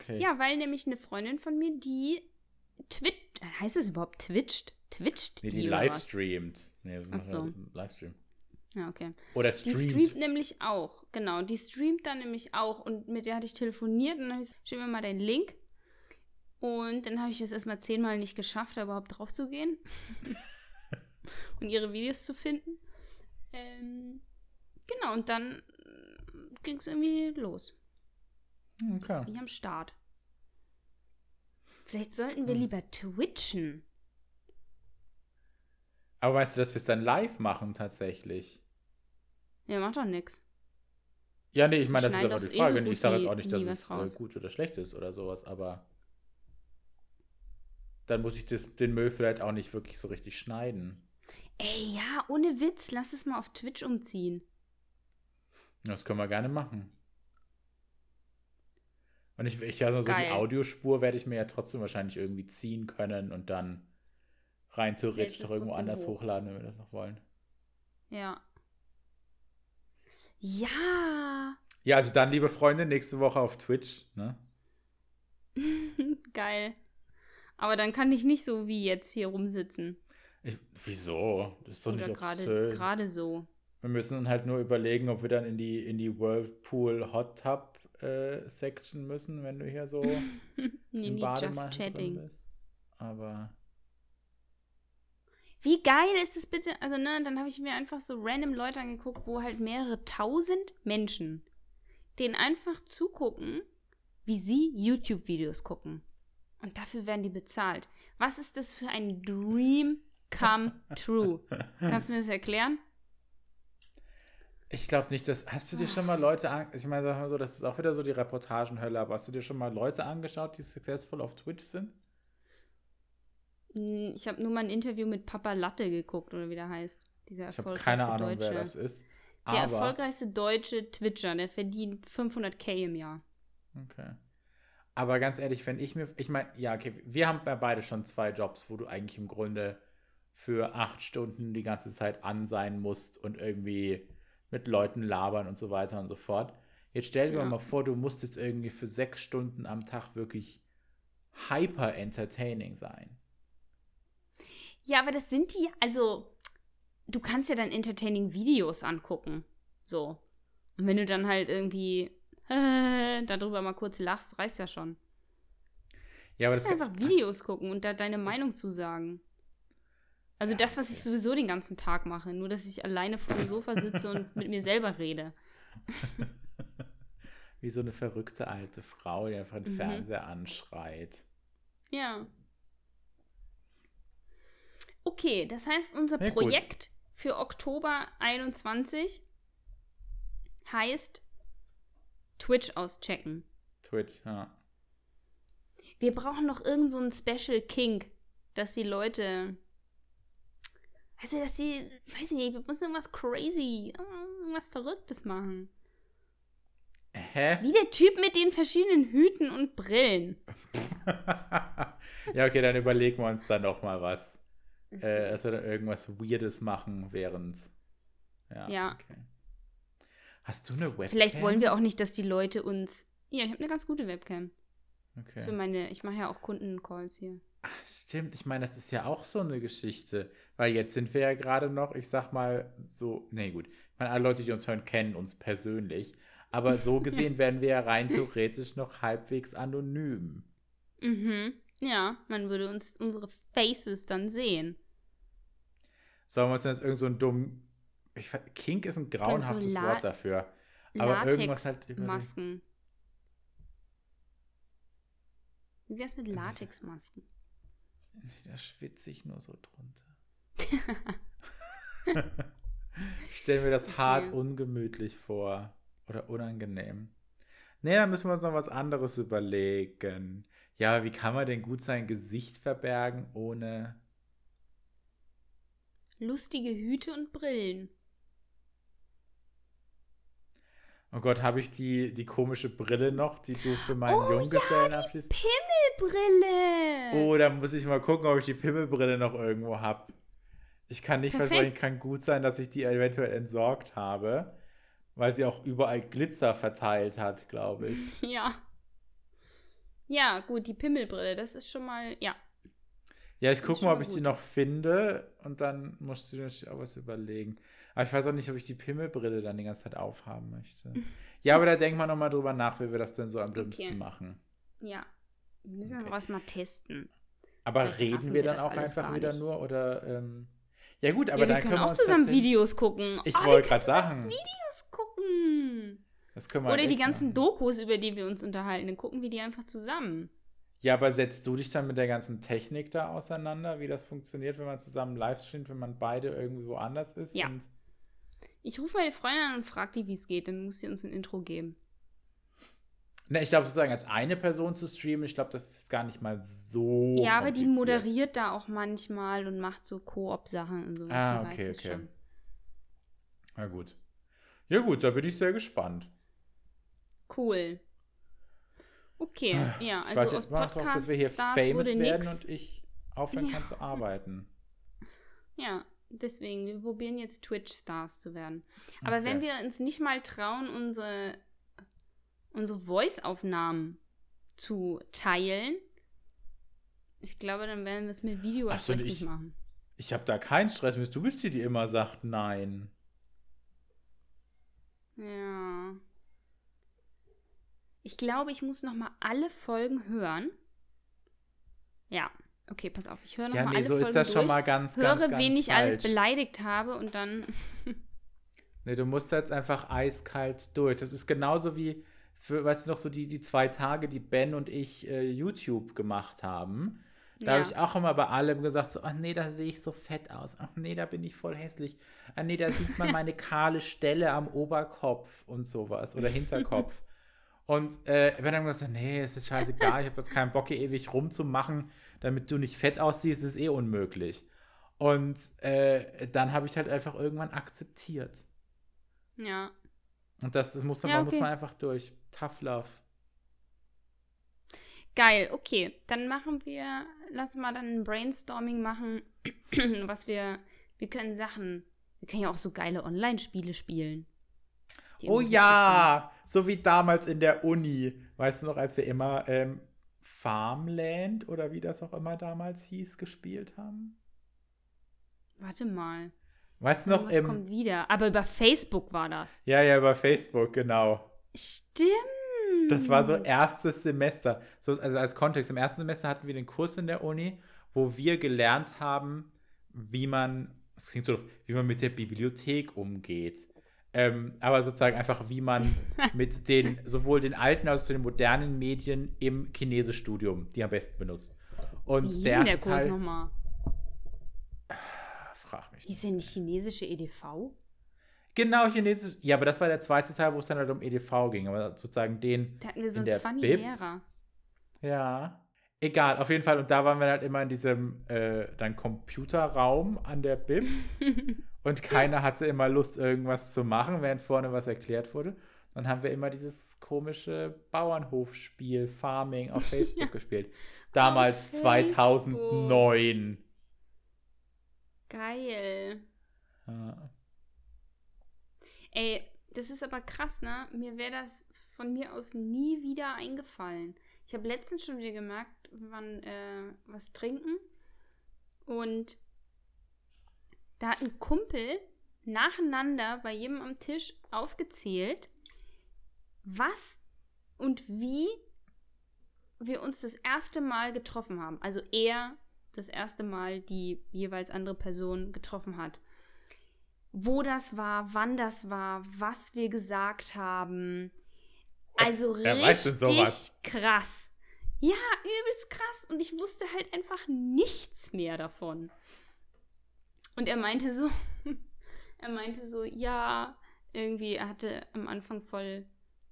Speaker 2: Okay.
Speaker 1: Ja, weil nämlich eine Freundin von mir, die twitcht, heißt es überhaupt twitcht? Twitcht
Speaker 2: Nee,
Speaker 1: die,
Speaker 2: die
Speaker 1: oder
Speaker 2: live
Speaker 1: was?
Speaker 2: streamt. Nee, das
Speaker 1: Ach so.
Speaker 2: halt Livestream.
Speaker 1: Ja, okay.
Speaker 2: Oder
Speaker 1: Die
Speaker 2: streamt.
Speaker 1: streamt nämlich auch, genau. Die streamt dann nämlich auch und mit der hatte ich telefoniert und dann habe ich gesagt, schick mir mal deinen Link. Und dann habe ich das erstmal zehnmal nicht geschafft, da überhaupt drauf zu gehen und ihre Videos zu finden. Ähm, genau, und dann ging es irgendwie los.
Speaker 2: Okay.
Speaker 1: Jetzt bin ich am Start. Vielleicht sollten wir
Speaker 2: Hm.
Speaker 1: lieber twitchen.
Speaker 2: Aber weißt du, dass wir es dann live machen tatsächlich?
Speaker 1: Ja, macht doch nix.
Speaker 2: Ja, nee, ich meine, das ist aber die
Speaker 1: doch eh
Speaker 2: Frage.
Speaker 1: so
Speaker 2: ich sage jetzt auch nicht, dass es
Speaker 1: was raus.
Speaker 2: äh, gut oder schlecht ist oder sowas, aber dann muss ich das, den Müll vielleicht auch nicht wirklich so richtig schneiden.
Speaker 1: Ey, ja, ohne Witz, lass es mal auf Twitch umziehen.
Speaker 2: Das können wir gerne machen. Und ich, ich also so
Speaker 1: Geil.
Speaker 2: die Audiospur werde ich mir ja trotzdem wahrscheinlich irgendwie ziehen können und dann rein theoretisch doch irgendwo anders
Speaker 1: hoch.
Speaker 2: hochladen, wenn wir das noch wollen.
Speaker 1: Ja. Ja.
Speaker 2: Ja, also dann, liebe Freunde, nächste Woche auf Twitch. Ne?
Speaker 1: Geil. Aber dann kann ich nicht so wie jetzt hier rumsitzen.
Speaker 2: Ich, wieso? Das ist doch
Speaker 1: Oder
Speaker 2: nicht
Speaker 1: gerade so.
Speaker 2: Wir müssen halt nur überlegen, ob wir dann in die, in die Whirlpool Hot Tub äh, Section müssen, wenn du hier so
Speaker 1: Nee,
Speaker 2: im Bademantel
Speaker 1: chatting.
Speaker 2: bist. Aber
Speaker 1: Wie geil ist es bitte? Also, ne, dann habe ich mir einfach so random Leute angeguckt, wo halt mehrere tausend Menschen denen einfach zugucken, wie sie YouTube-Videos gucken. Und dafür werden die bezahlt. Was ist das für ein Dream come true? Kannst du mir das erklären?
Speaker 2: Ich glaube nicht, dass. Hast du dir schon mal Leute an. Ich meine, sag mal so, das ist auch wieder so die Reportagenhölle, aber hast du dir schon mal Leute angeschaut, die successful auf Twitch sind?
Speaker 1: Hm, Ich habe nur mal ein Interview mit Papa Latte geguckt, oder wie der heißt. Dieser
Speaker 2: Ich habe keine Ahnung,
Speaker 1: Deutsche.
Speaker 2: wer das ist.
Speaker 1: Der erfolgreichste deutsche Twitcher, der verdient 500k im Jahr.
Speaker 2: Okay. Aber ganz ehrlich, wenn ich mir, ich meine, ja, okay, wir haben ja beide schon zwei Jobs, wo du eigentlich im Grunde für acht Stunden die ganze Zeit an sein musst und irgendwie mit Leuten labern und so weiter und so fort. Jetzt stell dir
Speaker 1: Ja.
Speaker 2: mal vor, du musst jetzt irgendwie für sechs Stunden am Tag wirklich hyper entertaining sein.
Speaker 1: Ja, aber das sind die, also du kannst ja dann entertaining Videos angucken. So. Und wenn du dann halt irgendwie darüber mal kurz lachst, reicht ja schon.
Speaker 2: Ja, aber
Speaker 1: Du
Speaker 2: das
Speaker 1: kannst einfach Videos gucken und da deine Meinung zu sagen. Also
Speaker 2: Ja,
Speaker 1: das, was ich sowieso den ganzen Tag mache, nur dass ich alleine vor dem Sofa sitze und mit mir selber rede.
Speaker 2: wie so eine verrückte alte Frau, die einfach den
Speaker 1: Mhm.
Speaker 2: Fernseher anschreit.
Speaker 1: Ja. Okay, das heißt, unser
Speaker 2: Ja, gut.
Speaker 1: Projekt für Oktober 21 heißt Twitch auschecken.
Speaker 2: Twitch, ja.
Speaker 1: Wir brauchen noch irgend so Special Kink, dass die Leute. Du, dass die. Weiß ich nicht, wir müssen irgendwas crazy, irgendwas Verrücktes machen.
Speaker 2: Hä?
Speaker 1: Wie der Typ mit den verschiedenen Hüten und Brillen.
Speaker 2: ja, okay, dann überlegen wir uns dann doch mal was. Äh, da irgendwas Weirdes machen während. Ja.
Speaker 1: Ja.
Speaker 2: Okay. Hast du eine Webcam?
Speaker 1: Vielleicht wollen wir auch nicht, dass die Leute uns. Ja, ich habe eine ganz gute Webcam. Für
Speaker 2: Okay.
Speaker 1: meine. Ich mache ja auch Kundencalls hier.
Speaker 2: Ach, stimmt, ich meine, das ist ja auch so eine Geschichte. Weil jetzt sind wir ja gerade noch, ich sag mal, so. Nee, gut. Ich meine, alle Leute, die uns hören, kennen uns persönlich. Aber so gesehen werden wir ja rein theoretisch noch halbwegs anonym.
Speaker 1: Mhm. Ja, man würde uns unsere Faces dann sehen.
Speaker 2: Sollen wir uns denn jetzt irgend so ein dumm. Ich, Kink ist ein grauenhaftes
Speaker 1: La-
Speaker 2: Wort dafür. Aber irgendwas halt überlegen.
Speaker 1: Latexmasken. Wie wär's mit Latexmasken?
Speaker 2: Da schwitze ich nur so drunter. ich stelle mir das
Speaker 1: Okay.
Speaker 2: hart ungemütlich vor. Oder unangenehm. Nee, da müssen wir uns noch was anderes überlegen. Ja, wie kann man denn gut sein Gesicht verbergen, ohne.
Speaker 1: Lustige Hüte und Brillen.
Speaker 2: Oh Gott, habe ich die, die komische Brille noch, die du für meinen
Speaker 1: Oh,
Speaker 2: Junggesellenabschied.
Speaker 1: Brille!
Speaker 2: Oh, da muss ich mal gucken, ob ich die Pimmelbrille noch irgendwo habe. Ich kann nicht
Speaker 1: Perfekt.
Speaker 2: versprechen, kann gut sein, dass ich die eventuell entsorgt habe, weil sie auch überall Glitzer verteilt hat, glaube ich.
Speaker 1: Ja. Ja, gut, die Pimmelbrille, das ist schon mal, ja.
Speaker 2: Ja, ich gucke mal, ob ich
Speaker 1: mal
Speaker 2: die
Speaker 1: gut.
Speaker 2: noch finde und dann musst du dir natürlich auch was überlegen. Aber ich weiß auch nicht, ob ich die Pimmelbrille dann die ganze Zeit aufhaben möchte. Ja, aber da denken wir nochmal drüber nach, wie wir das denn so am dümmsten
Speaker 1: Okay.
Speaker 2: machen.
Speaker 1: Ja. Wir müssen
Speaker 2: Okay.
Speaker 1: was mal testen.
Speaker 2: Aber
Speaker 1: Vielleicht
Speaker 2: reden wir
Speaker 1: wir
Speaker 2: dann
Speaker 1: das
Speaker 2: auch einfach wieder
Speaker 1: nicht.
Speaker 2: nur oder ähm, ja gut, aber
Speaker 1: ja, wir
Speaker 2: dann
Speaker 1: können
Speaker 2: können wir
Speaker 1: auch zusammen Videos gucken.
Speaker 2: Ich
Speaker 1: Oh, wir
Speaker 2: wollte gerade sagen,
Speaker 1: Videos gucken.
Speaker 2: das können wir
Speaker 1: Oder die
Speaker 2: echt
Speaker 1: ganzen
Speaker 2: machen.
Speaker 1: Dokus, über die wir uns unterhalten, dann gucken wir die einfach zusammen.
Speaker 2: Ja, aber setzt du dich dann mit der ganzen Technik da auseinander, wie das funktioniert, wenn man zusammen live streamt, wenn man beide irgendwie woanders ist?
Speaker 1: Ja. Ich rufe meine Freundin an und frage die, wie es geht. Dann muss sie uns ein Intro geben.
Speaker 2: Ne, ich glaube, sozusagen als eine Person zu streamen, ich glaube, das ist gar nicht mal so.
Speaker 1: ja, aber die moderiert da auch manchmal und macht so Koop-Sachen und so.
Speaker 2: Ah, okay, okay.
Speaker 1: schon.
Speaker 2: Na gut. Ja, gut, da bin ich sehr gespannt.
Speaker 1: Cool. Okay, ja,
Speaker 2: ich
Speaker 1: also
Speaker 2: warte
Speaker 1: aus
Speaker 2: noch drauf,
Speaker 1: Podcast
Speaker 2: dass wir hier
Speaker 1: Stars
Speaker 2: famous werden
Speaker 1: nix.
Speaker 2: und ich aufhören kann
Speaker 1: Ja.
Speaker 2: zu arbeiten.
Speaker 1: Ja, deswegen, wir probieren jetzt Twitch-Stars zu werden. Aber
Speaker 2: Okay.
Speaker 1: wenn wir uns nicht mal trauen, unsere, unsere Voice-Aufnahmen zu teilen, ich glaube, dann werden wir es mit Video
Speaker 2: Ach so, ich-
Speaker 1: nicht machen.
Speaker 2: Ich habe da keinen Stress mit. Du bist die, die immer sagt nein.
Speaker 1: Ja. Ich glaube, ich muss noch mal alle Folgen hören. Ja, okay, pass auf. Ich höre noch
Speaker 2: Ja,
Speaker 1: mal
Speaker 2: nee,
Speaker 1: alle
Speaker 2: so
Speaker 1: Folgen
Speaker 2: ist das schon
Speaker 1: durch,
Speaker 2: mal ganz,
Speaker 1: höre,
Speaker 2: ganz, ganz
Speaker 1: wen ich alles
Speaker 2: falsch.
Speaker 1: beleidigt habe und dann.
Speaker 2: Nee, du musst jetzt einfach eiskalt durch. Das ist genauso wie, für, weißt du noch, so die, die zwei Tage, die Ben und ich äh, YouTube gemacht haben. Da
Speaker 1: Ja.
Speaker 2: habe ich auch immer bei allem gesagt, so, ach nee, da sehe ich so fett aus. Ach nee, da bin ich voll hässlich. Ach nee, da sieht man meine kahle Stelle am Oberkopf und sowas oder Hinterkopf. und äh, Ben hat dann gesagt, nee, es ist scheißegal, ich habe jetzt keinen Bock, hier ewig rumzumachen, damit du nicht fett aussiehst, ist eh unmöglich. Und äh, dann habe ich halt einfach irgendwann akzeptiert.
Speaker 1: Ja.
Speaker 2: Und das, das muss, man,
Speaker 1: Ja,
Speaker 2: muss
Speaker 1: okay.
Speaker 2: man einfach durch. Tough Love.
Speaker 1: Geil, okay. Dann machen wir, lass mal dann ein Brainstorming machen, was wir, wir können Sachen, wir können ja auch so geile Online-Spiele spielen.
Speaker 2: Oh ja, so wie damals in der Uni. Weißt du noch, als wir immer ähm, Farmland oder wie das auch immer damals hieß, gespielt haben?
Speaker 1: Warte mal.
Speaker 2: Weißt du noch,
Speaker 1: Was
Speaker 2: im,
Speaker 1: kommt wieder? Aber über Facebook war das.
Speaker 2: ja, ja, über Facebook, genau.
Speaker 1: Stimmt.
Speaker 2: Das war so erstes Semester. So, also als Kontext, im ersten Semester hatten wir den Kurs in der Uni, wo wir gelernt haben, wie man, das klingt so doof, wie man mit der Bibliothek umgeht. Ähm, aber sozusagen einfach, wie man mit den, sowohl den alten als auch den modernen Medien im Chinesischstudium die am besten benutzt. Und
Speaker 1: Wie
Speaker 2: der
Speaker 1: denn der Kurs nochmal?
Speaker 2: frag mich
Speaker 1: Hieß denn die chinesische EDV?
Speaker 2: Genau, Chinesisch. Ja, aber das war der zweite Teil, wo es dann halt um EDV ging. Aber sozusagen den,
Speaker 1: Da hatten wir so
Speaker 2: In
Speaker 1: einen funny
Speaker 2: Bib?
Speaker 1: Lehrer.
Speaker 2: Ja. Egal, auf jeden Fall. Und da waren wir halt immer in diesem äh, dann Computerraum an der Bib. und keiner hatte immer Lust, irgendwas zu machen, während vorne was erklärt wurde. Dann haben wir immer dieses komische Bauernhofspiel Farming auf Facebook gespielt. Damals
Speaker 1: Facebook.
Speaker 2: 2009.
Speaker 1: Geil.
Speaker 2: Ja.
Speaker 1: Ey, das ist aber krass, ne? Mir wäre das von mir aus nie wieder eingefallen. Ich habe letztens schon wieder gemerkt, wir waren äh, was trinken und da hat ein Kumpel nacheinander bei jedem am Tisch aufgezählt, was und wie wir uns das erste Mal getroffen haben. Also er das erste Mal die jeweils andere Person getroffen hat wo das war, wann das war, was wir gesagt haben. Also
Speaker 2: denn
Speaker 1: richtig krass. Ja, übelst krass. Und ich wusste halt einfach nichts mehr davon. Und er meinte so, er meinte so, ja, irgendwie, er hatte am Anfang voll,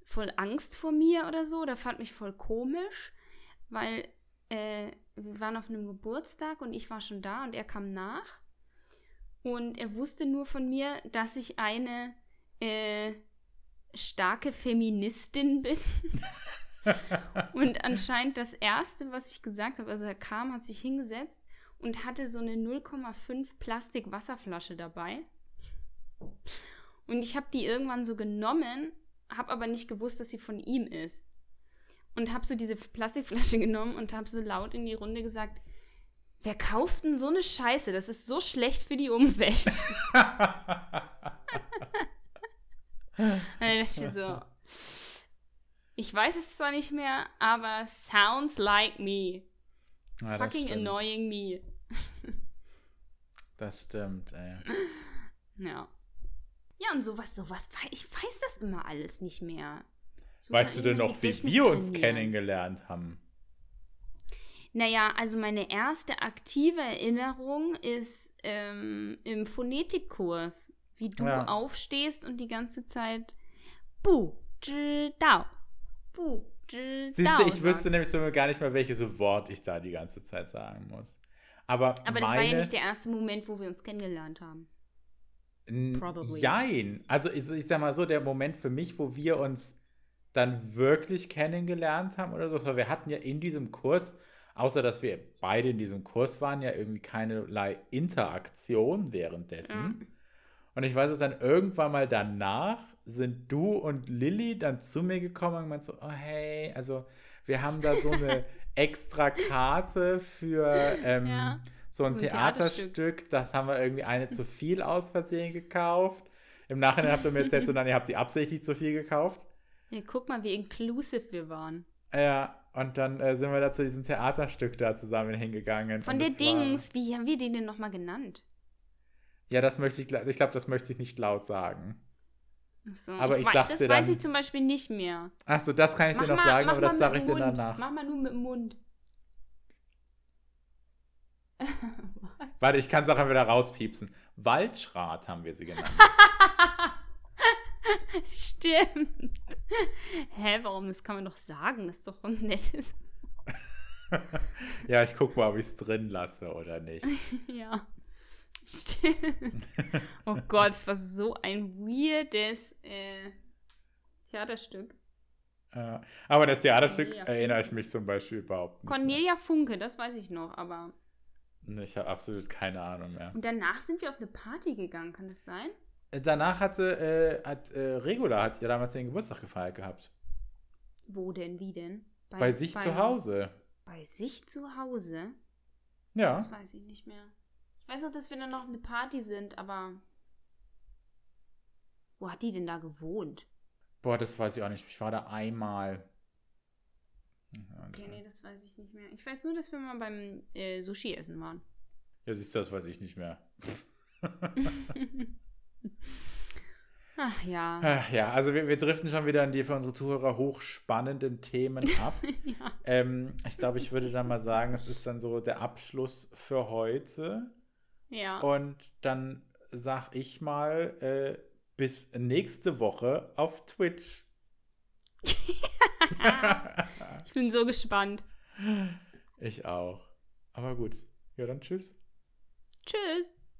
Speaker 1: voll Angst vor mir oder so. Der fand mich voll komisch, weil äh, wir waren auf einem Geburtstag und ich war schon da und er kam nach. Und er wusste nur von mir, dass ich eine äh, starke Feministin bin. und anscheinend das Erste, was ich gesagt habe, also er kam, hat sich hingesetzt und hatte so eine 0,5 Plastik-Wasserflasche dabei. Und ich habe die irgendwann so genommen, habe aber nicht gewusst, dass sie von ihm ist. Und habe so diese Plastikflasche genommen und habe so laut in die Runde gesagt, Wer kauft denn so eine Scheiße? Das ist so schlecht für die Umwelt. Dann dachte ich mir so, ich weiß es zwar nicht mehr, aber sounds like me.
Speaker 2: Ja, das
Speaker 1: Fucking annoying me.
Speaker 2: Das stimmt, ey.
Speaker 1: Ja. Ja, und sowas, sowas, ich weiß das immer alles nicht mehr.
Speaker 2: Weißt du denn noch, wie wir uns kennengelernt haben?
Speaker 1: Naja, also meine erste aktive Erinnerung ist ähm, im Phonetikkurs, wie du
Speaker 2: Ja.
Speaker 1: aufstehst und die ganze Zeit Bu, zhi, dao, Bu, zhi,
Speaker 2: Siehst du, ich wüsste
Speaker 1: sagst.
Speaker 2: nämlich so gar nicht mal, welches Wort ich da die ganze Zeit sagen muss. Aber,
Speaker 1: Aber
Speaker 2: meine,
Speaker 1: das war ja nicht der erste Moment, wo wir uns kennengelernt haben. Probably.
Speaker 2: Jein. Also ich, ich sag mal so, der Moment für mich, wo wir uns dann wirklich kennengelernt haben oder so, wir hatten ja in diesem Kurs, außer dass wir beide in diesem Kurs waren, ja irgendwie keinerlei Interaktion währenddessen.
Speaker 1: Ja.
Speaker 2: Und ich weiß, dass dann irgendwann mal danach sind du und Lilly dann zu mir gekommen und meint so, oh hey, also wir haben da so eine extra Karte für ähm,
Speaker 1: Ja,
Speaker 2: so ein
Speaker 1: so ein
Speaker 2: Theaterstück.
Speaker 1: Theaterstück.
Speaker 2: Das haben wir irgendwie eine zu viel aus Versehen gekauft. Im Nachhinein habt ihr mir erzählt, so, nein, ihr habt die absichtlich zu viel gekauft.
Speaker 1: Ja, guck mal, wie inclusive wir waren.
Speaker 2: Ja, und dann äh, sind wir da zu diesem Theaterstück da zusammen hingegangen.
Speaker 1: Von der
Speaker 2: das war-
Speaker 1: Dings, wie haben wir den denn nochmal genannt?
Speaker 2: Ja, das möchte ich, ich glaube, das möchte ich nicht laut sagen.
Speaker 1: Ach So,
Speaker 2: Aber ich sag's
Speaker 1: Das
Speaker 2: dir
Speaker 1: weiß
Speaker 2: dann-
Speaker 1: ich zum Beispiel nicht mehr.
Speaker 2: Achso, das kann ich dir noch sagen, aber das
Speaker 1: mal
Speaker 2: sage ich dir danach.
Speaker 1: Mach mal nur mit dem Mund.
Speaker 2: Warte, ich kann es auch einfach wieder rauspiepsen. Waldschrat haben wir sie genannt.
Speaker 1: Stimmt. Hä, warum? Das kann man doch sagen. Das ist doch ein nettes.
Speaker 2: ja, ich gucke mal, ob ich es drin lasse oder nicht.
Speaker 1: ja. Stimmt. Oh Gott, es war so ein weirdes äh, Theaterstück.
Speaker 2: Äh, aber das Theaterstück
Speaker 1: Cornelia
Speaker 2: erinnere ich mich zum Beispiel überhaupt nicht.
Speaker 1: Cornelia Funke, das weiß ich noch, aber.
Speaker 2: Mehr. Ich habe absolut keine Ahnung mehr.
Speaker 1: Und danach sind wir auf eine Party gegangen, kann das sein?
Speaker 2: Danach hatte, äh, hat äh, Regula hat ja damals den Geburtstag gefeiert gehabt.
Speaker 1: Wo denn, wie denn?
Speaker 2: Bei, sich zu
Speaker 1: beim-
Speaker 2: Hause.
Speaker 1: Bei sich zu Hause?
Speaker 2: Ja.
Speaker 1: Das weiß ich nicht mehr. Ich weiß noch, dass wir dann noch eine Party sind, aber. Wo hat die denn da gewohnt?
Speaker 2: Boah, das weiß ich auch nicht. Ich war da einmal.
Speaker 1: Okay, nee, das weiß ich nicht mehr. Ich weiß nur, dass wir mal beim äh, Sushi essen waren.
Speaker 2: ja, siehst du, das weiß ich nicht mehr.
Speaker 1: Ach ja.
Speaker 2: Ach Ja, also wir, wir driften schon wieder in die für unsere Zuhörer hochspannenden Themen ab.
Speaker 1: ja.
Speaker 2: ähm, ich glaube, ich würde dann mal sagen, es ist dann so der Abschluss für heute.
Speaker 1: Ja.
Speaker 2: Und dann sag ich mal, äh, bis nächste Woche auf Twitch.
Speaker 1: Ich bin so gespannt.
Speaker 2: ich auch. Aber gut. Ja, dann tschüss.
Speaker 1: Tschüss.